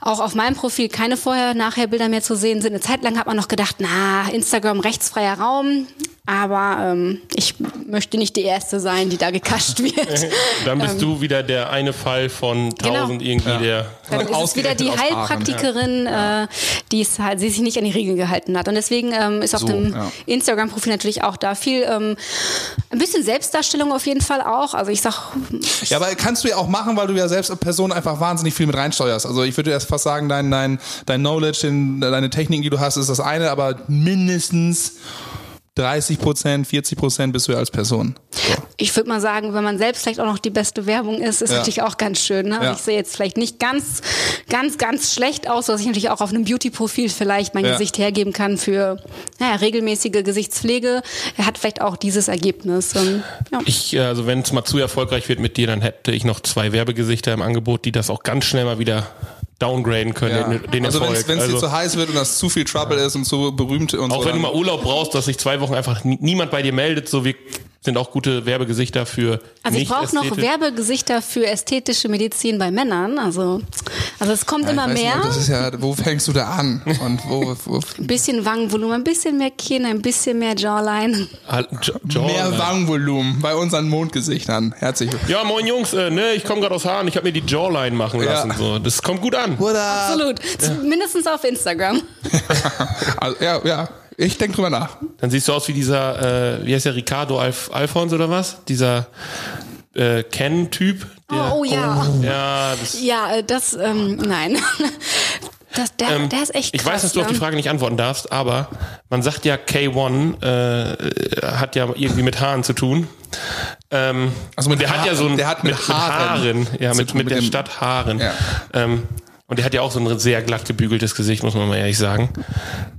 auch auf meinem Profil keine Vorher-Nachher-Bilder mehr zu sehen sind. Eine Zeit lang hat man noch gedacht, na, Instagram rechtsfreier Raum. Aber ähm, ich möchte nicht die Erste sein, die da gekascht wird. Dann bist ähm, du wieder der eine Fall von genau. tausend genau. irgendwie, ja. der Dann ist es wieder die Heilpraktikerin, ja. äh, die es halt, die sich nicht an die Regeln gehalten hat. Und deswegen ähm, ist auf so, dem ja. Instagram-Profil natürlich auch da viel, ähm, ein bisschen Selbstdarstellung auf jeden Fall auch. Also ich sag. Ja, aber kannst du ja auch machen, weil du ja selbst als Person einfach wahnsinnig viel mit reinsteuerst. Also ich würde erst fast sagen, dein, dein, dein Knowledge, dein, deine Techniken, die du hast, ist das eine, aber mindestens 30 Prozent, 40 Prozent bist du ja als Person. So. Ich würde mal sagen, wenn man selbst vielleicht auch noch die beste Werbung ist, ist ja. natürlich auch ganz schön. Ne? Ja. Ich sehe jetzt vielleicht nicht ganz, ganz, ganz schlecht aus, dass ich natürlich auch auf einem Beauty-Profil vielleicht mein ja. Gesicht hergeben kann für naja, regelmäßige Gesichtspflege. Er hat vielleicht auch dieses Ergebnis. Und, ja. Ich, äh, also wenn es mal zu erfolgreich wird mit dir, dann hätte ich noch zwei Werbegesichter im Angebot, die das auch ganz schnell mal wieder downgraden können, ja. den, den also Erfolg. Wenn es dir zu heiß wird und das zu viel Trouble ist und zu berühmt und Auch so wenn du mal Urlaub brauchst, dass sich zwei Wochen einfach niemand bei dir meldet, so wie sind auch gute Werbegesichter für Also ich brauche noch Werbegesichter für ästhetische Medizin bei Männern. Also, also es kommt ja, immer mehr. Nicht, das ist ja, wo fängst du da an? Und wo, wo? ein bisschen Wangenvolumen, ein bisschen mehr Kinn, ein bisschen mehr Jawline. Jawline. Mehr Wangenvolumen bei unseren Mondgesichtern. Herzlich willkommen. Ja, moin Jungs, äh, ne, ich komme gerade aus Haaren, ich habe mir die Jawline machen lassen. Ja. So. Das kommt gut an. Absolut. Ja. Mindestens auf Instagram. also, ja, ja. Ich denke drüber nach. Dann siehst du aus wie dieser, äh, wie heißt der, Ricardo Alf Alfons oder was? Dieser äh, Ken-Typ. Oh, oh, ja. Oh. Ja, das, ja, äh, das, ähm, nein. Das, der, ähm, der ist echt krass, Ich weiß, dass du auf die Frage nicht antworten darfst, aber man sagt ja, K1 äh, hat ja irgendwie mit Haaren zu tun. Ähm, also mit der Haar, hat ja so ein, der hat mit, mit Haaren, Haaren ja, mit, mit, mit der Stadt Haaren. Ja. Ähm, und der hat ja auch so ein sehr glatt gebügeltes Gesicht, muss man mal ehrlich sagen.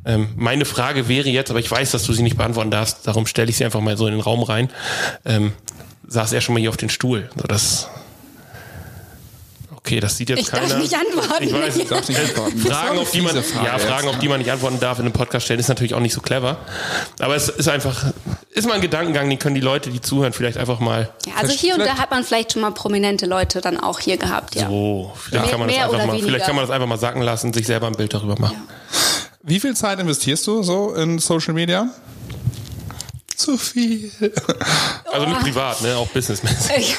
Ähm, meine Frage wäre jetzt, aber ich weiß, dass du sie nicht beantworten darfst, darum stelle ich sie einfach mal so in den Raum rein. Ähm, saß er schon mal hier auf den Stuhl? So, das Okay, das sieht jetzt ich keiner. Darf nicht antworten. Ich weiß, ich darf nicht antworten. Fragen, auf die man, ja, Fragen, auf die man nicht antworten darf in einem Podcast stellen, ist natürlich auch nicht so clever. Aber es ist einfach, ist mal ein Gedankengang, den können die Leute, die zuhören, vielleicht einfach mal. Ja, also hier und da hat man vielleicht schon mal prominente Leute dann auch hier gehabt, ja. So, vielleicht, ja. kann, man das einfach mal, vielleicht kann man das einfach mal sacken lassen, sich selber ein Bild darüber machen. Ja. Wie viel Zeit investierst du so in Social Media? Zu viel. Also nicht privat, ne? Auch businessmäßig.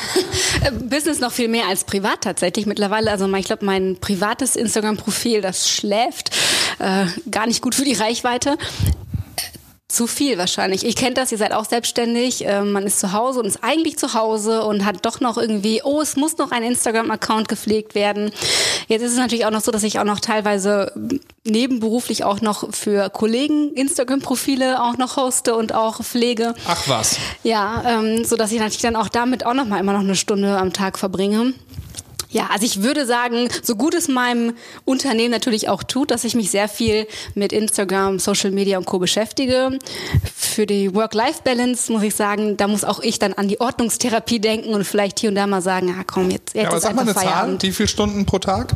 Business noch viel mehr als privat tatsächlich. Mittlerweile, also ich glaube, mein privates Instagram-Profil, das schläft. Äh, gar nicht gut für die Reichweite. Zu viel wahrscheinlich. Ich kenne das, ihr seid auch selbstständig, äh, man ist zu Hause und ist eigentlich zu Hause und hat doch noch irgendwie, oh, es muss noch ein Instagram-Account gepflegt werden. Jetzt ist es natürlich auch noch so, dass ich auch noch teilweise nebenberuflich auch noch für Kollegen Instagram-Profile auch noch hoste und auch pflege. Ach was. Ja, ähm, so dass ich natürlich dann auch damit auch noch mal immer noch eine Stunde am Tag verbringe. Ja, also ich würde sagen, so gut es meinem Unternehmen natürlich auch tut, dass ich mich sehr viel mit Instagram, Social Media und Co. beschäftige. Für die Work-Life-Balance muss ich sagen, da muss auch ich dann an die Ordnungstherapie denken und vielleicht hier und da mal sagen, ah komm, jetzt, jetzt Ja, aber ist sag mal eine Zahl, Feierabend. wie viele Stunden pro Tag?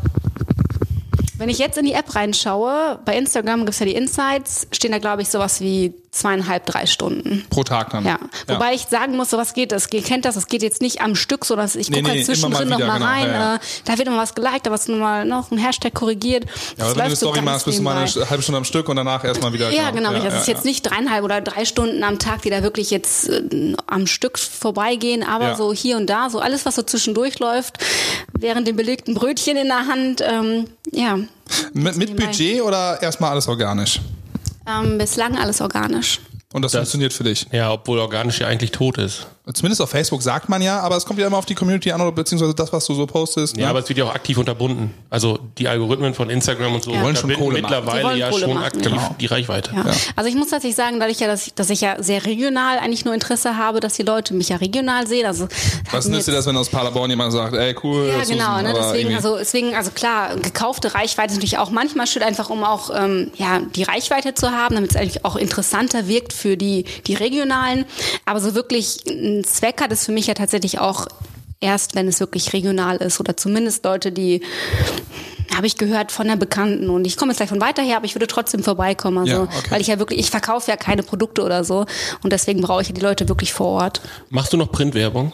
Wenn ich jetzt in die App reinschaue, bei Instagram gibt's ja die Insights, stehen da glaube ich sowas wie zweieinhalb, drei Stunden. Pro Tag dann. Ja, wobei ich sagen muss, sowas geht, das ihr kennt das, das geht jetzt nicht am Stück, sondern ich Nee, gucke nee, halt zwischendrin immer mal noch wieder, mal genau, rein, ja, ja. Äh, da wird immer was geliked, da wird nochmal noch ein Hashtag korrigiert. Ja, aber wenn du eine so Story machst, bist du mal eine halbe Stunde am Stück und danach erstmal wieder. Ja, genau. Ja, das ja, ist ja. jetzt nicht dreieinhalb oder drei Stunden am Tag, die da wirklich jetzt äh, am Stück vorbeigehen, aber Ja. so hier und da, so alles, was so zwischendurch läuft, während dem belegten Brötchen in der Hand, ähm, ja, Mit, mit. Budget oder erstmal alles organisch? Ähm, bislang alles organisch. Und das, funktioniert für dich. Ja, obwohl organisch ja eigentlich tot ist. Zumindest auf Facebook sagt man ja, aber es kommt ja immer auf die Community an oder beziehungsweise das, was du so postest. Ja, ne? aber es wird ja auch aktiv unterbunden. Also die Algorithmen von Instagram und so Ja. Wollen schon Kohle mittlerweile wollen ja Kohle schon machen, aktiv genau. die Reichweite. Ja. Also ich muss tatsächlich sagen, dadurch ja, dass ich, dass ich ja sehr regional eigentlich nur Interesse habe, dass die Leute mich ja regional sehen. Also was nützt dir das, wenn aus Paderborn jemand sagt, ey cool, Ja, genau. Ne? Deswegen, irgendwie- also, deswegen, also klar, gekaufte Reichweite ist natürlich auch manchmal schön, einfach um auch ähm, ja, die Reichweite zu haben, damit es eigentlich auch interessanter wirkt für die, die regionalen. Aber so wirklich Zweck hat es für mich ja tatsächlich auch erst, wenn es wirklich regional ist oder zumindest Leute, die habe ich gehört von der Bekannten und ich komme jetzt gleich von weiter her, aber ich würde trotzdem vorbeikommen, also Ja, okay. weil ich ja wirklich, ich verkaufe ja keine Produkte oder so und deswegen brauche ich ja die Leute wirklich vor Ort. Machst du noch Printwerbung?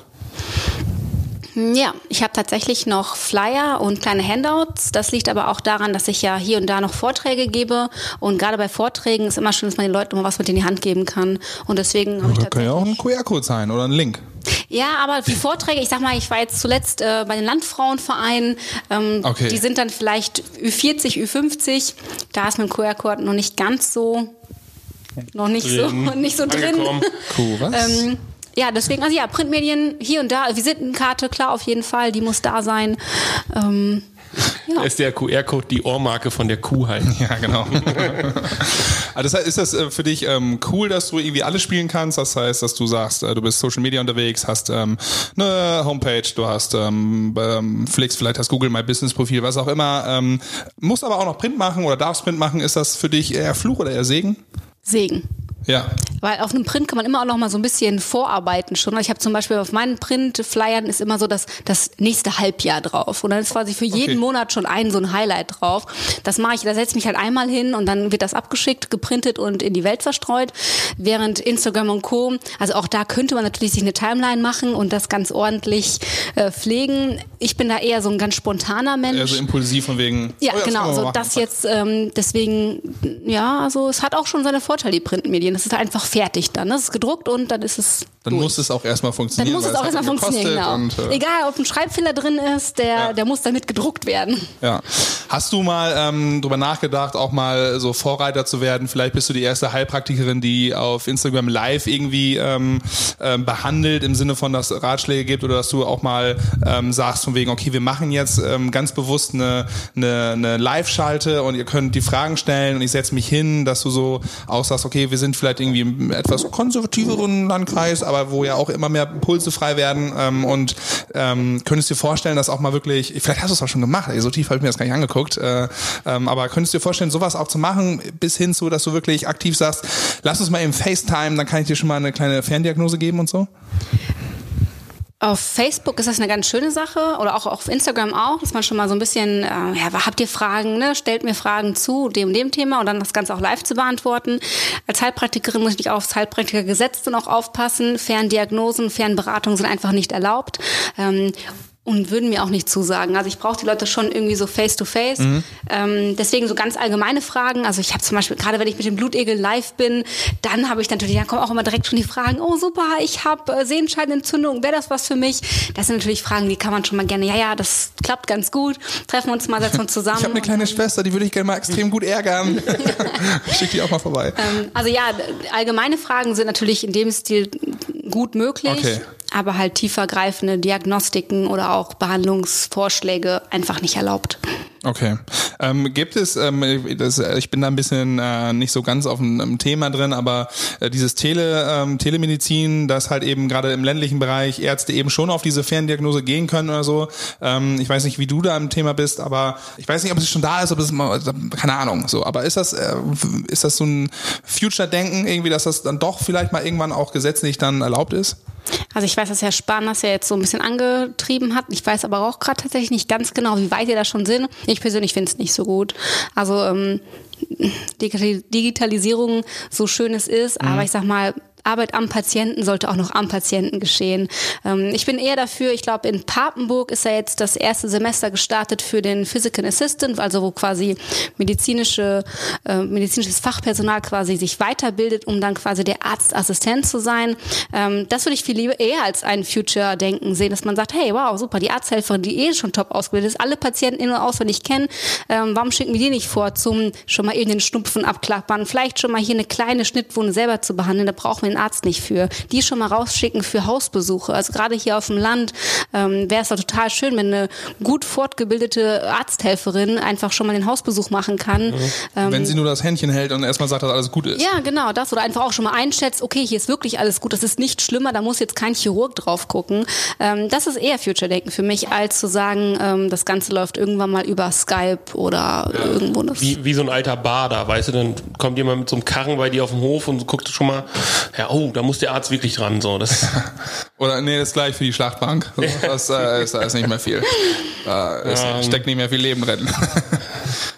Ja, ich habe tatsächlich noch Flyer und kleine Handouts. Das liegt aber auch daran, dass ich ja hier und da noch Vorträge gebe. Und gerade bei Vorträgen ist immer schön, dass man den Leuten mal was mit in die Hand geben kann. Und deswegen habe ich Das kann ja auch ein QR-Code sein oder ein Link. Ja, aber die Vorträge, ich sag mal, ich war jetzt zuletzt äh, bei den Landfrauenvereinen. Ähm, Okay. Die sind dann vielleicht Ü40, Ü50. Da ist mein QR-Code noch nicht ganz so, noch nicht so, Drin. nicht so drin. Angekommen. Cool, was? Ähm, ja, deswegen, also ja, Printmedien hier und da, Visitenkarte, klar, auf jeden Fall, die muss da sein. Ähm, Da ist der QR-Code die Ohrmarke von der Kuh halt. Ja, genau. also das heißt, ist das äh, für dich ähm, cool, dass du irgendwie alles spielen kannst? Das heißt, dass du sagst, äh, du bist Social Media unterwegs, hast ähm, eine Homepage, du hast ähm, ähm, Flix, vielleicht hast Google My Business Profil, was auch immer. Ähm, musst aber auch noch Print machen oder darfst Print machen. Ist das für dich eher Fluch oder eher Segen? Segen. Ja. Weil auf einem Print kann man immer auch noch mal so ein bisschen vorarbeiten schon. Ich habe zum Beispiel auf meinen Print-Flyern ist immer so das, das nächste Halbjahr drauf. Und dann ist quasi für jeden Okay. Monat schon ein so ein Highlight drauf. Das mache ich, da setze ich mich halt einmal hin und dann wird das abgeschickt, geprintet und in die Welt verstreut. Während Instagram und Co., also auch da könnte man natürlich sich eine Timeline machen und das ganz ordentlich äh, pflegen. Ich bin da eher so ein ganz spontaner Mensch. Eher so impulsiv von wegen. Ja, oh das genau. wir So das jetzt, ähm, deswegen, ja, also es hat auch schon seine Vorteile, die Printmedien. Es ist einfach fertig dann. Das ist gedruckt und dann ist es. Dann durch. muss es auch erstmal dann funktionieren. muss es auch erstmal funktionieren, genau. Und, äh, Egal, ob ein Schreibfehler drin ist, der, Ja. der muss damit gedruckt werden. Ja. Hast du mal ähm, drüber nachgedacht, auch mal so Vorreiter zu werden? Vielleicht bist du die erste Heilpraktikerin, die auf Instagram Live irgendwie ähm, ähm, behandelt, im Sinne von, dass Ratschläge gibt oder dass du auch mal ähm, sagst von wegen, okay, wir machen jetzt ähm, ganz bewusst eine, eine, eine Live-Schalte und ihr könnt die Fragen stellen und ich setze mich hin, dass du so auch sagst, okay, wir sind vielleicht irgendwie im etwas konservativeren Landkreis, aber wo ja auch immer mehr Impulse frei werden ähm, und ähm, könntest du dir vorstellen, dass auch mal wirklich, vielleicht hast du es auch schon gemacht, ey, so tief habe ich mir das gar nicht angeguckt, äh, ähm, aber könntest du dir vorstellen, sowas auch zu machen, bis hin zu, dass du wirklich aktiv sagst, lass uns mal eben FaceTime, dann kann ich dir schon mal eine kleine Ferndiagnose geben und so? Auf Facebook ist das eine ganz schöne Sache oder auch auf Instagram auch, dass man schon mal so ein bisschen, äh, ja, habt ihr Fragen, ne? stellt mir Fragen zu dem und dem Thema und dann das Ganze auch live zu beantworten. Als Heilpraktikerin muss ich natürlich aufs Heilpraktikergesetz dann auch aufpassen. Ferndiagnosen, Fernberatungen sind einfach nicht erlaubt. Ähm, und würden mir auch nicht zusagen. Also ich brauche die Leute schon irgendwie so face to face. Ähm, deswegen so ganz allgemeine Fragen. Also ich habe zum Beispiel, gerade wenn ich mit dem Blutegel live bin, dann habe ich natürlich, dann kommen auch immer direkt schon die Fragen, oh super, ich habe äh, Sehenscheidenentzündung, wäre das was für mich? Das sind natürlich Fragen, die kann man schon mal gerne, ja, ja, das klappt ganz gut. Treffen wir uns mal, setzen uns zusammen. Ich habe eine kleine Schwester, die würde ich gerne mal extrem gut ärgern. Schick die auch mal vorbei. Ähm, also ja, allgemeine Fragen sind natürlich in dem Stil gut möglich, Okay. Aber halt tiefergreifende Diagnostiken oder auch Behandlungsvorschläge einfach nicht erlaubt. Okay. Ähm, gibt es, ähm, das, ich bin da ein bisschen äh, nicht so ganz auf dem Thema drin, aber äh, dieses Tele, ähm, Telemedizin, dass halt eben gerade im ländlichen Bereich Ärzte eben schon auf diese Ferndiagnose gehen können oder so. Ähm, ich weiß nicht, wie du da im Thema bist, aber ich weiß nicht, ob es schon da ist, ob es keine Ahnung, so. Aber ist das, äh, ist das so ein Future-Denken irgendwie, dass das dann doch vielleicht mal irgendwann auch gesetzlich dann erlaubt ist? Also ich weiß, dass Herr Spahn das ja jetzt so ein bisschen angetrieben hat. Ich weiß aber auch gerade tatsächlich nicht ganz genau, wie weit ihr da schon sind. Persönlich finde es nicht so gut. Also ähm, Digitalisierung, so schön es ist, mhm. aber ich sag mal, Arbeit am Patienten sollte auch noch am Patienten geschehen. Ähm, ich bin eher dafür, ich glaube, in Papenburg ist ja jetzt das erste Semester gestartet für den Physical Assistant, also wo quasi medizinische, äh, medizinisches Fachpersonal quasi sich weiterbildet, um dann quasi der Arztassistent zu sein. Ähm, das würde ich viel lieber eher als ein Future-Denken sehen, dass man sagt, hey, wow, super, die Arzthelferin, die eh schon top ausgebildet ist, alle Patienten in- und auswendig kennen, ähm, warum schicken wir die nicht vor, zum schon mal eben den Schnupfen abklappern, vielleicht schon mal hier eine kleine Schnittwunde selber zu behandeln, da brauchen wir den Arzt nicht für. Die schon mal rausschicken für Hausbesuche. Also gerade hier auf dem Land ähm, wäre es doch total schön, wenn eine gut fortgebildete Arzthelferin einfach schon mal den Hausbesuch machen kann. Mhm. Ähm, wenn sie nur das Händchen hält und erstmal sagt, dass alles gut ist. Ja, genau, das. Oder einfach auch schon mal einschätzt, okay, hier ist wirklich alles gut, das ist nicht schlimmer, da muss jetzt kein Chirurg drauf gucken. Ähm, das ist eher Future-Denken für mich, als zu sagen, ähm, das Ganze läuft irgendwann mal über Skype oder ja. irgendwo. Wie, wie so ein alter Bader, weißt du, dann kommt jemand mit so einem Karren bei dir auf dem Hof und guckt schon mal, ja, ja, oh, da muss der Arzt wirklich dran. So, das Oder nee, das ist gleich für die Schlachtbank. Das, äh, ist, ist nicht mehr viel. Da um. steckt nicht mehr viel Leben drin.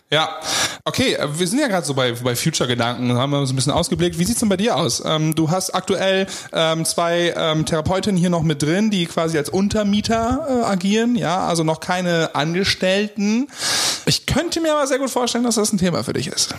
Ja, okay, wir sind ja gerade so bei, bei Future-Gedanken, haben wir so ein bisschen ausgeblickt. Wie sieht's denn bei dir aus? Ähm, du hast aktuell ähm, zwei ähm, Therapeutinnen hier noch mit drin, die quasi als Untermieter äh, agieren, ja, also noch keine Angestellten. Ich könnte mir aber sehr gut vorstellen, dass das ein Thema für dich ist.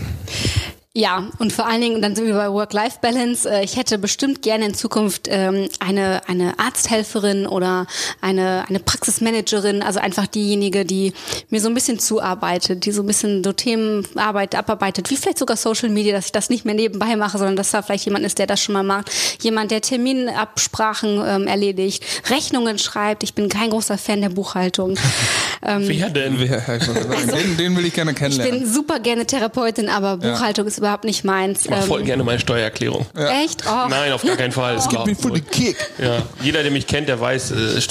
Ja, und vor allen Dingen, dann sind wir bei Work-Life-Balance. Äh, ich hätte bestimmt gerne in Zukunft ähm, eine, eine Arzthelferin oder eine, eine Praxismanagerin, also einfach diejenige, die mir so ein bisschen zuarbeitet, die so ein bisschen so Themenarbeit abarbeitet, wie vielleicht sogar Social Media, dass ich das nicht mehr nebenbei mache, sondern dass da vielleicht jemand ist, der das schon mal macht. Jemand, der Terminabsprachen ähm, erledigt, Rechnungen schreibt. Ich bin kein großer Fan der Buchhaltung. ähm, Wer denn? Wer? Also, den, den will ich gerne kennenlernen. Ich bin super gerne Therapeutin, aber Buchhaltung ja. ist überhaupt nicht meins. Ich mache voll ähm, gerne meine Steuererklärung. Ja. Echt? Oh. Nein, auf gar keinen Fall. Es gibt mir voll den Kick. Ja. Jeder, der mich kennt, der weiß, äh,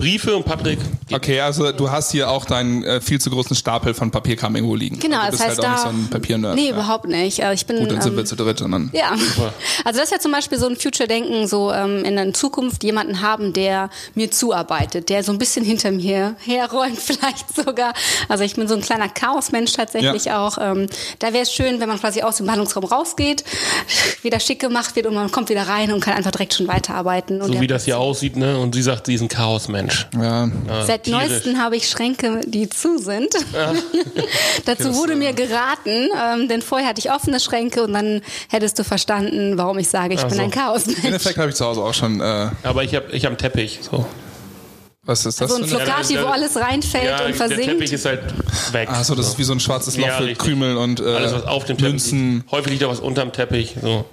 Briefe und Patrick. Okay, also du hast hier auch deinen äh, viel zu großen Stapel von Papierkram irgendwo liegen. Genau, also das heißt halt da. Nicht so ein Papiernerd, nee, ja. überhaupt nicht. Also ich bin. Gut, dann sind ähm, wir zu dritt und dann. Ja. Super. Also das ist ja zum Beispiel so ein Future-Denken, so ähm, in der Zukunft jemanden haben, der mir zuarbeitet, der so ein bisschen hinter mir herräumt, vielleicht sogar. Also ich bin so ein kleiner Chaosmensch tatsächlich ja. auch. Ähm, da wäre es schön, wenn man quasi aus dem Behandlungsraum rausgeht, wieder schick gemacht wird und man kommt wieder rein und kann einfach direkt schon weiterarbeiten. so wie das hier aussieht, ne? Und sie sagt, sie ist ein Chaosmensch. Ja. Ja, Seit tierisch. neuestem habe ich Schränke, die zu sind. Ja. Dazu wurde mir geraten, ähm, denn vorher hatte ich offene Schränke und dann hättest du verstanden, warum ich sage, ich Ach bin so. ein Chaos. Den Effekt habe ich zu Hause auch schon. Äh Aber ich habe ich hab einen Teppich. So. Was ist das? So ein Flocati, wo alles reinfällt ja, und versinkt. Der Teppich ist halt weg. Achso, das ist wie so ein schwarzes Loch ja, für Krümel und äh, Alles, was auf dem Teppich Münzen. Liegt. Häufig liegt da was unterm Teppich. So.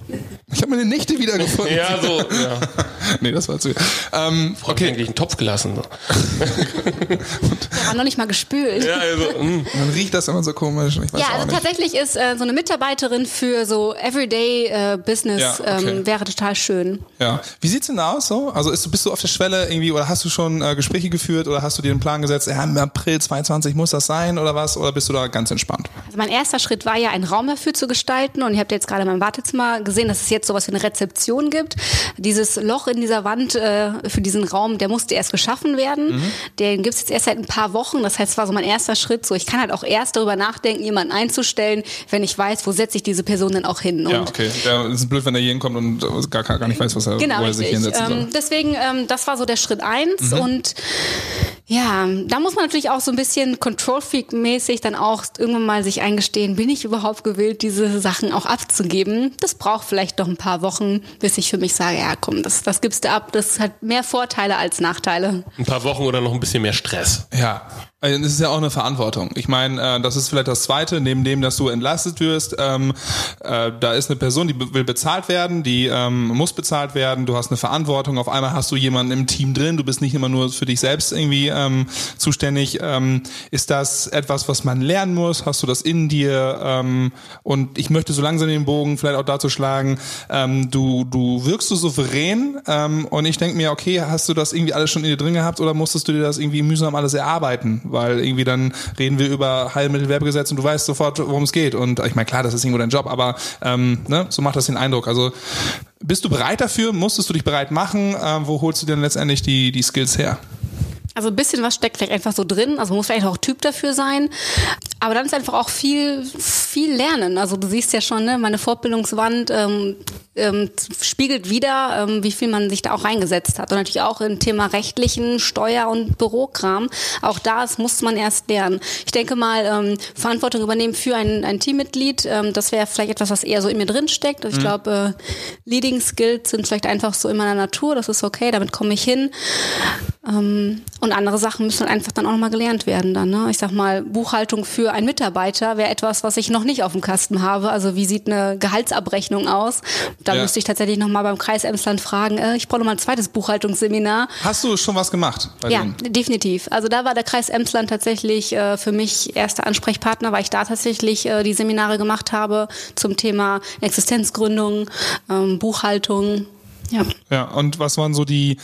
Ich habe meine Nichte wiedergefunden. ja, so. Ja. nee, das war zu. Ähm, okay. eigentlich einen Topf gelassen. So. Der war noch nicht mal gespült. Ja, also, mm. Man riecht das immer so komisch. ja, also tatsächlich ist äh, so eine Mitarbeiterin für so Everyday äh, Business ja, okay. ähm, wäre total schön. Ja. Wie sieht's denn aus so? Also ist, bist du auf der Schwelle irgendwie oder hast du schon äh, Gespräche geführt oder hast du dir den Plan gesetzt, ja, im April 22 muss das sein oder was? Oder bist du da ganz entspannt? Also mein erster Schritt war ja, einen Raum dafür zu gestalten und ihr habt jetzt gerade in meinem Wartezimmer gesehen, dass es jetzt sowas wie eine Rezeption gibt. Dieses Loch in dieser Wand äh, für diesen Raum, der musste erst geschaffen werden. Mhm. Den gibt's jetzt erst seit ein paar Wochen. Das heißt, es war so mein erster Schritt. So, ich kann halt auch erst darüber nachdenken, jemanden einzustellen, wenn ich weiß, wo setze ich diese Person denn auch hin. Und ja, okay. Ja, es ist blöd, wenn er hier hinkommt und gar, gar nicht weiß, was er, genau, wo er sich hinsetzen soll. Ähm, deswegen, ähm, das war so der Schritt eins mhm. und ja, da muss man natürlich auch so ein bisschen Control-Freak-mäßig dann auch irgendwann mal sich eingestehen, bin ich überhaupt gewillt, diese Sachen auch abzugeben? Das braucht vielleicht doch ein paar Wochen, bis ich für mich sage, ja komm, das, das gibst du ab. Das hat mehr Vorteile als Nachteile. Ein paar Wochen oder noch ein bisschen mehr Stress. Ja. Also, Das ist ja auch eine Verantwortung. Ich meine, äh, das ist vielleicht das Zweite, neben dem, dass du entlastet wirst. Ähm, äh, da ist eine Person, die will bezahlt werden, die ähm, muss bezahlt werden. Du hast eine Verantwortung. Auf einmal hast du jemanden im Team drin. Du bist nicht immer nur für dich selbst irgendwie ähm, zuständig. Ähm, ist das etwas, was man lernen muss? Hast du das in dir? Ähm, und ich möchte so langsam den Bogen vielleicht auch dazu schlagen. Ähm, du du wirkst so souverän und ich denke mir, okay, hast du das irgendwie alles schon in dir drin gehabt oder musstest du dir das irgendwie mühsam alles erarbeiten? Weil irgendwie dann reden wir über Heilmittelwerbegesetz und du weißt sofort, worum es geht. Und ich meine, klar, das ist irgendwo dein Job, aber ähm, ne, so macht das den Eindruck. Also bist du bereit dafür? Musstest du dich bereit machen? Ähm, wo holst du denn letztendlich die, die Skills her? Also ein bisschen was steckt vielleicht einfach so drin, also muss vielleicht auch Typ dafür sein. Aber dann ist einfach auch viel, viel lernen. Also du siehst ja schon, ne, meine Fortbildungswand ähm, ähm, spiegelt wieder, ähm, wie viel man sich da auch reingesetzt hat. Und natürlich auch im Thema rechtlichen, Steuer- und Bürokram. Auch das muss man erst lernen. Ich denke mal, ähm, Verantwortung übernehmen für ein, ein Teammitglied, ähm, das wäre vielleicht etwas, was eher so in mir drin steckt. Also ich glaube, äh, Leading Skills sind vielleicht einfach so in meiner Natur, das ist okay, damit komme ich hin. Ähm, und andere Sachen müssen halt einfach dann auch nochmal gelernt werden dann. Ne? Ich sag mal, Buchhaltung für einen Mitarbeiter wäre etwas, was ich noch nicht auf dem Kasten habe. Also wie sieht eine Gehaltsabrechnung aus? Da Ja. müsste ich tatsächlich nochmal beim Kreis Emsland fragen, äh, ich brauche nochmal ein zweites Buchhaltungsseminar. Hast du schon was gemacht Ja, denen? definitiv. Also da war der Kreis Emsland tatsächlich äh, für mich erster Ansprechpartner, weil ich da tatsächlich äh, die Seminare gemacht habe zum Thema Existenzgründung, ähm, Buchhaltung. Ja. Ja, und was waren so die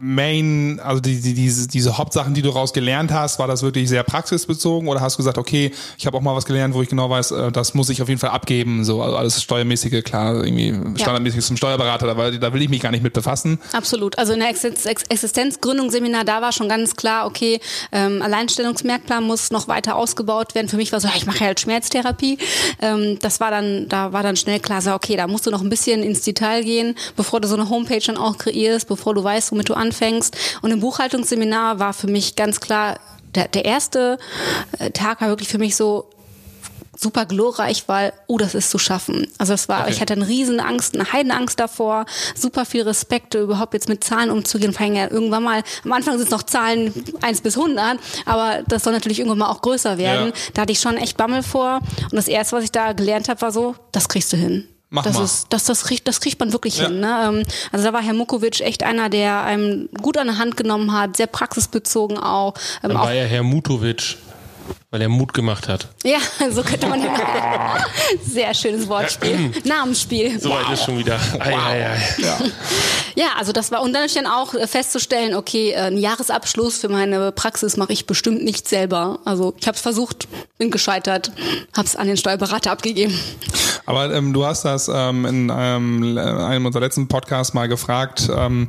Main, also die, die, diese, diese Hauptsachen, die du daraus gelernt hast? War das wirklich sehr praxisbezogen oder hast du gesagt, okay, ich habe auch mal was gelernt, wo ich genau weiß, äh, das muss ich auf jeden Fall abgeben, so also alles steuermäßige, klar, irgendwie standardmäßig zum Steuerberater, da, will- da will ich mich gar nicht mit befassen. Absolut. Also in der Exist- Ex Existenzgründungsseminar, da war schon ganz klar, okay, ähm, Alleinstellungsmerkplan muss noch weiter ausgebaut werden. Für mich war so, ja, ich mache ja halt Schmerztherapie. Ähm, das war dann, da war dann schnell klar, so, okay, da musst du noch ein bisschen ins Detail gehen, bevor du so eine Homepage dann auch kreierst, bevor du weißt, womit du anfängst. Und im Buchhaltungsseminar war für mich ganz klar, der, der erste äh, Tag war wirklich für mich so, super glorreich, weil, oh, das ist zu schaffen. Also es war, Okay. ich hatte eine riesen Angst, eine Heidenangst davor, super viel Respekt, überhaupt jetzt mit Zahlen umzugehen. Vor allem ja irgendwann mal, am Anfang sind es noch Zahlen 1 bis 100, aber das soll natürlich irgendwann mal auch größer werden. Ja. Da hatte ich schon echt Bammel vor. Und das Erste, was ich da gelernt habe, war so, das kriegst du hin. Mach das mal. ist, das, das kriegt, das kriegt man wirklich Ja. hin. Ne? Ähm, Also da war Herr Mukovic echt einer, der einem gut an der Hand genommen hat, sehr praxisbezogen auch. Ähm, Dann auch war ja Herr Mutovic, weil er Mut gemacht hat. ja, so könnte man ja. Sehr schönes Wortspiel. Namensspiel. So weit ist schon wieder. Ei, ei, ei. Ja, also das war und dann dann auch festzustellen, okay, äh, einen Jahresabschluss für meine Praxis mache ich bestimmt nicht selber. Also ich habe es versucht, bin gescheitert, habe es an den Steuerberater abgegeben. Aber ähm, du hast das ähm, in einem, einem unserer letzten Podcasts mal gefragt. Ähm,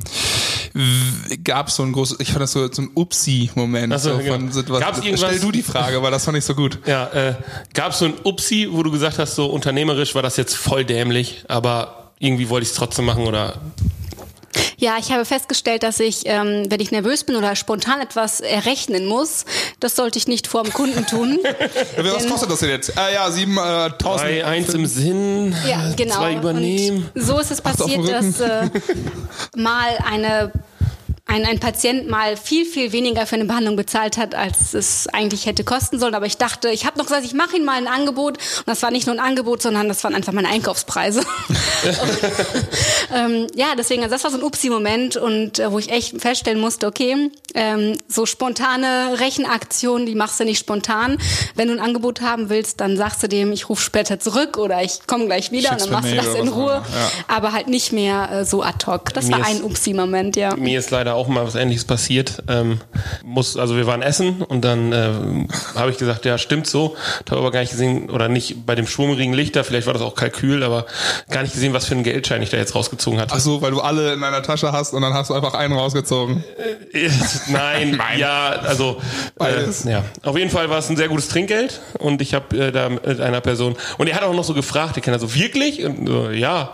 Gab es so ein großes, ich fand das so, so ein Upsi-Moment. So, so genau. Gab's irgendwas- Stell du die Frage, weil das fand ich so gut. Ja, äh, gab es so ein Upsi, wo du gesagt hast, so unternehmerisch war das jetzt voll dämlich, aber irgendwie wollte ich es trotzdem machen oder Ja, ich habe festgestellt, dass ich, ähm, wenn ich nervös bin oder spontan etwas errechnen muss, das sollte ich nicht vor dem Kunden tun. Was Denn- kostet das denn jetzt? Ah ja, sieben, äh, tausend. drei, eins im Sinn, Ja, genau. zwei übernehmen. Und so ist es passiert, dass äh, mal eine ein, ein Patient mal viel, viel weniger für eine Behandlung bezahlt hat, als es eigentlich hätte kosten sollen. Aber ich dachte, ich habe noch gesagt, ich mache ihm mal ein Angebot. Und das war nicht nur ein Angebot, sondern das waren einfach meine Einkaufspreise. ähm, ja, deswegen, also das war so ein Upsi-Moment und äh, wo ich echt feststellen musste, okay, ähm, so spontane Rechenaktionen, die machst du nicht spontan. Wenn du ein Angebot haben willst, dann sagst du dem, ich rufe später zurück oder ich komme gleich wieder und dann machst du das in Ruhe. ja. Aber halt nicht mehr äh, so ad hoc. Das Mir war ein Upsi-Moment, ja. Mir ist leider auch mal was ähnliches passiert. Ähm, muss, also wir waren essen und dann ähm, habe ich gesagt, ja, stimmt so. Habe aber gar nicht gesehen, oder nicht bei dem schwummrigen Lichter, vielleicht war das auch Kalkül, aber gar nicht gesehen, was für einen Geldschein ich da jetzt rausgezogen hatte. Ach so, weil du alle in deiner Tasche hast und dann hast du einfach einen rausgezogen. Nein, ja, also Beides. äh, ja. Auf jeden Fall war es ein sehr gutes Trinkgeld und ich habe äh, da mit einer Person und er hat auch noch so gefragt, der Kenner so wirklich und so, ja,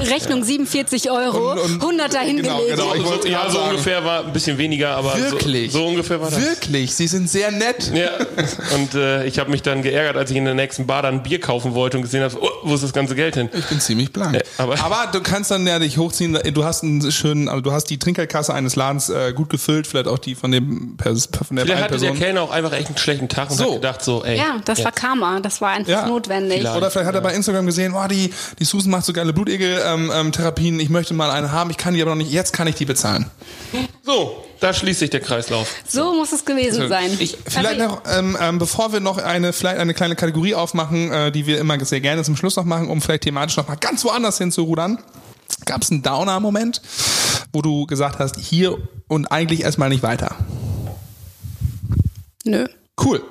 Rechnung 47 Euro, Und- und- 100 dahin genau, gelegt. genau. Ich so, wollte ja gerade so ungefähr war ein bisschen weniger, aber Wirklich? So, so ungefähr war das. Wirklich, sie sind sehr nett. Ja, und äh, ich habe mich dann geärgert, als ich in der nächsten Bar dann ein Bier kaufen wollte und gesehen habe, oh, wo ist das ganze Geld hin? Ich bin ziemlich blank. Äh, aber- du kannst dann ja dich hochziehen. Du hast einen schönen, also du hast die Trinkgeldkasse eines Ladens äh, gut gefüllt, vielleicht auch die von dem von der Vielleicht hatte der Person. Kellner auch einfach echt einen schlechten Tag und So. hat gedacht so, ey. Ja, das war Karma. Das war einfach Ja, notwendig. vielleicht. Oder vielleicht hat er bei Instagram gesehen, oh, die, die Susan macht so geile Blutegel-Therapien, ähm, Therapien. ich möchte mal eine haben, ich kann die aber noch nicht, jetzt kann ich die bezahlen. So, da schließt sich der Kreislauf. So muss es gewesen sein. Ich, vielleicht noch, ähm, ähm, bevor wir noch eine, vielleicht eine kleine Kategorie aufmachen, äh, die wir immer sehr gerne zum Schluss noch machen, um vielleicht thematisch noch mal ganz woanders hinzurudern. Gab es einen Downer-Moment, wo du gesagt hast, hier und eigentlich erstmal nicht weiter? Nö. Cool.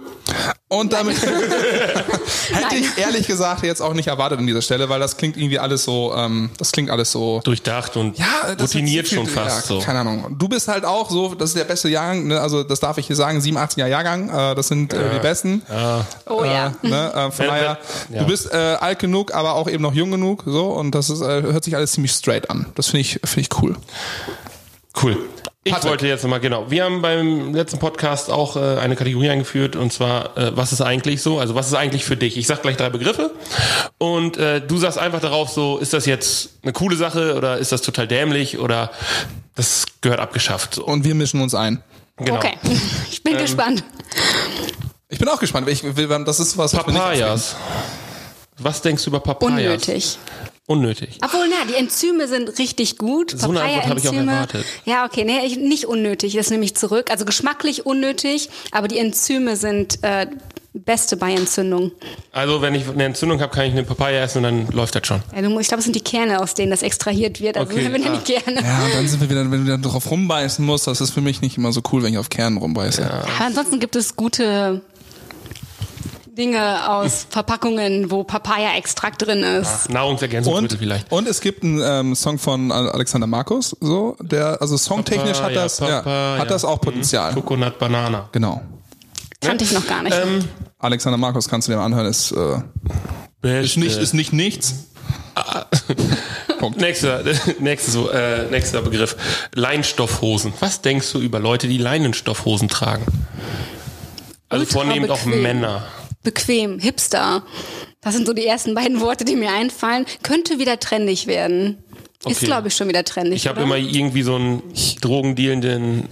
Und damit hätte ich ehrlich gesagt jetzt auch nicht erwartet an dieser Stelle, weil das klingt irgendwie alles so, ähm, das klingt alles so Durchdacht und ja, routiniert so schon viel- fast ja, so. Keine Ahnung. Du bist halt auch so, das ist der beste Jahrgang, ne? also das darf ich hier sagen, 87er Jahrgang, äh, das sind äh, die besten. Oh ja. Äh, ne? äh, von Wenn- daher, ja. du bist äh, alt genug, aber auch eben noch jung genug, so und das ist, äh, hört sich alles ziemlich straight an. Das finde ich, finde ich cool. Cool. Ich Patrick. wollte jetzt nochmal, genau. Wir haben beim letzten Podcast auch äh, eine Kategorie eingeführt und zwar, äh, was ist eigentlich so? Also was ist eigentlich für dich? Ich sag gleich drei Begriffe und äh, du sagst einfach darauf so, ist das jetzt eine coole Sache oder ist das total dämlich oder das gehört abgeschafft. So. Und wir mischen uns ein. Genau. Okay. Ich bin gespannt. Ich bin auch gespannt. Ich will, das ist was, Papayas. Was denkst du über Papayas? Unnötig. Unnötig. Obwohl, na, die Enzyme sind richtig gut. So eine Antwort habe ich auch Papaya-Enzyme- erwartet. Ja, okay, nee, ich, nicht unnötig, das nehme ich zurück. Also geschmacklich unnötig, aber die Enzyme sind äh, beste bei Entzündung. Also wenn ich eine Entzündung habe, kann ich eine Papaya essen und dann läuft das schon. Ja, du, ich glaube, es sind die Kerne, aus denen das extrahiert wird. Also Okay, wenn ja ah. nicht Kerne. Ja, und dann sind wir wieder, wenn du dann drauf rumbeißen musst, das ist für mich nicht immer so cool, wenn ich auf Kernen rumbeiße. Aber ansonsten gibt es gute Dinge aus Verpackungen, wo Papaya-Extrakt drin ist. Nahrungsergänzungsmittel Und, vielleicht. und es gibt einen ähm, Song von Alexander Markus, so, der, also songtechnisch hat Papaya, das, ja, Papaya. hat das auch Potenzial. Coconut Banana. Genau. Kannte ich noch gar nicht. Ähm, Alexander Markus kannst du dir mal anhören, ist, äh, ist nicht, ist nicht nichts. Punkt. Nächster, nächster, so, äh, nächster Begriff. Leinstoffhosen. Was denkst du über Leute, die Leinenstoffhosen tragen? Also Ultra vornehmend auch. Männer. Bequem, Hipster. Das sind so die ersten beiden Worte, die mir einfallen. Könnte wieder trendig werden. Ist, Okay. glaube ich, schon wieder trendig. Ich habe immer irgendwie so einen drogendealenden,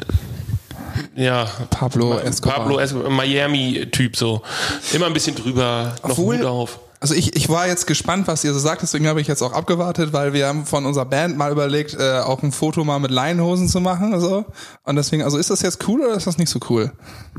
ja, Pablo Escobar. Pablo Escobar, Miami-Typ so. Immer ein bisschen drüber, noch Obwohl- Hut auf. Also ich, ich war jetzt gespannt, was ihr so sagt, deswegen habe ich jetzt auch abgewartet, weil wir haben von unserer Band mal überlegt, äh, auch ein Foto mal mit Leinenhosen zu machen. So. Und deswegen, also ist das jetzt cool oder ist das nicht so cool?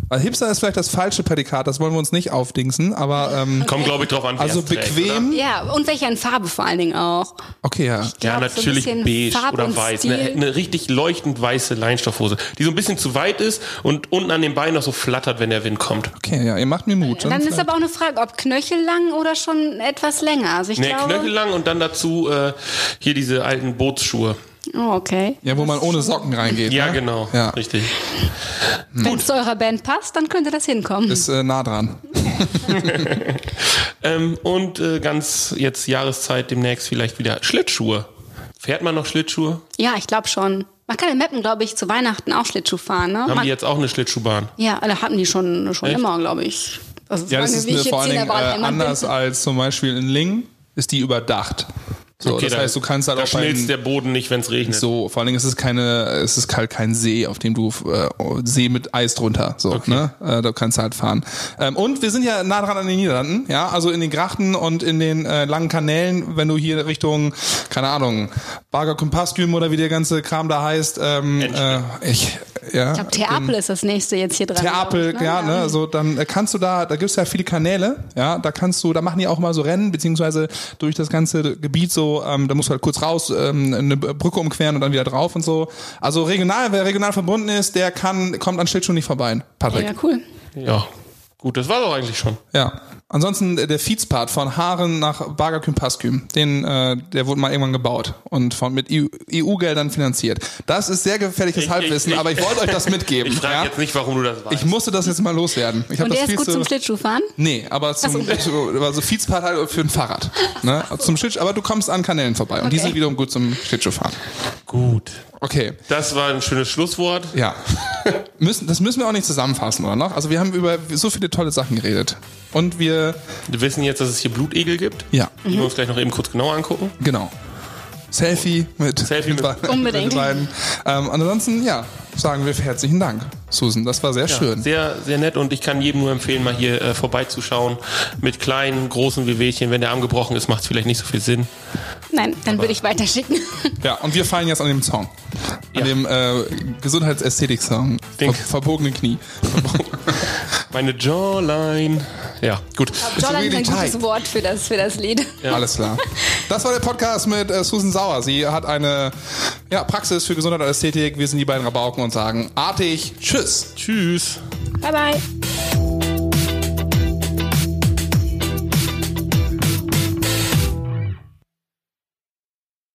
Weil Hipster ist vielleicht das falsche Prädikat, das wollen wir uns nicht aufdingsen, aber ähm, Kommt, glaube ich, drauf an, also es trägt, bequem. Ja, und welcher in Farbe vor allen Dingen auch. Okay, ja. Ja, glaub, so ein natürlich bisschen beige Farb oder weiß. Eine, eine richtig leuchtend weiße Leinstoffhose, die so ein bisschen zu weit ist und unten an den Beinen noch so flattert, wenn der Wind kommt. Okay, ja, ihr macht mir Mut. Dann ist vielleicht- aber auch eine Frage, ob knöchellang oder schon etwas länger. Also ich Nee, glaube. knöchellang und dann dazu äh, hier diese alten Bootsschuhe. Oh, okay. ja, wo man ohne Socken reingeht. Ja, ne? genau. Ja, Richtig. Wenn es zu eurer Band passt, dann könnte das hinkommen. ist äh, nah dran. Ähm, und äh, ganz jetzt Jahreszeit demnächst vielleicht wieder Schlittschuhe. Fährt man noch Schlittschuhe? ja, ich glaube schon. Man kann in Meppen, glaube ich, zu Weihnachten auch Schlittschuh fahren. Ne? Haben Man, die jetzt auch eine Schlittschuhbahn? ja, da hatten die schon, schon Echt? immer, glaube ich. Also Ja, das ist eine, vor allen Dingen äh, anders als zum Beispiel in Lingen, ist die überdacht. So, Okay, das da- heißt, du kannst halt da auch beim- schmilzt der Boden nicht, wenn es regnet. So, vor allen Dingen ist es keine, es ist halt kein See, auf dem du äh, See mit Eis drunter. So, Okay. ne? Äh, da kannst du halt fahren. Ähm, und wir sind ja nah dran an den Niederlanden, ja, also in den Grachten und in den äh, langen Kanälen, wenn du hier Richtung, keine Ahnung, Barger Kompasküm oder wie der ganze Kram da heißt, ähm, äh, ich, ja. Ich glaube, Theapel ist das nächste jetzt hier dran. Theapel, ich, ja, ne, so dann äh, kannst du da, da gibt's ja viele Kanäle, ja, da kannst du, da machen die auch mal so Rennen, beziehungsweise durch das ganze Gebiet so, ähm, da musst du halt kurz raus, ähm, eine Brücke umqueren und dann wieder drauf und so. Also regional, wer regional verbunden ist, der kann, kommt an Schlittschuh nicht vorbei, Patrick. Ja, cool. Ja, gut, das war doch eigentlich schon. Ja. Ansonsten äh, der Feedspart von Haaren nach Bargaküm Pasküm, den, äh, der wurde mal irgendwann gebaut und von mit EU EU-Geldern finanziert. Das ist sehr gefährliches Ich- Halbwissen, ich- ich- aber ich wollte euch das mitgeben. Ich frage ja? jetzt nicht, warum du das weißt. Ich musste das jetzt mal loswerden. Ich hab Und das der ist viel gut zu, zum Schlittschuhfahren? Nee, aber zum so, also Feedspart halt für ein Fahrrad. Ne? Zum Schlittschuh, aber du kommst an Kanälen vorbei und die Okay. sind wiederum gut zum Schlittschuhfahren. Gut. Okay. Das war ein schönes Schlusswort. Ja. müssen, das müssen wir auch nicht zusammenfassen, oder noch? Also wir haben über so viele tolle Sachen geredet. Und wir, Wir wissen jetzt, dass es hier Blutegel gibt. ja, Die wir uns gleich noch eben kurz genauer angucken. genau. Selfie mit, Selfie mit- beiden- Unbedingt. mit beiden. Ähm, ansonsten, ja, sagen wir herzlichen Dank, Susan. Das war sehr schön. Sehr, sehr nett und ich kann jedem nur empfehlen, mal hier äh, vorbeizuschauen. Mit kleinen, großen Wehwehchen. Wenn der Arm gebrochen ist, macht es vielleicht nicht so viel Sinn. Nein, dann würde ich weiterschicken. Ja, und wir fallen jetzt an dem Song. An Ja. dem äh, Gesundheitsästhetik-Song. Den- Ver verbogene Knie. Meine Jawline. Ja, gut. Jolland ist ein gutes. Wort für das, für das Lied. Alles klar. Das war der Podcast mit äh, Susan Sauer. Sie hat eine ja, Praxis für Gesundheit und Ästhetik. Wir sind die beiden Rabauken und sagen artig Tschüss. Tschüss. Bye bye.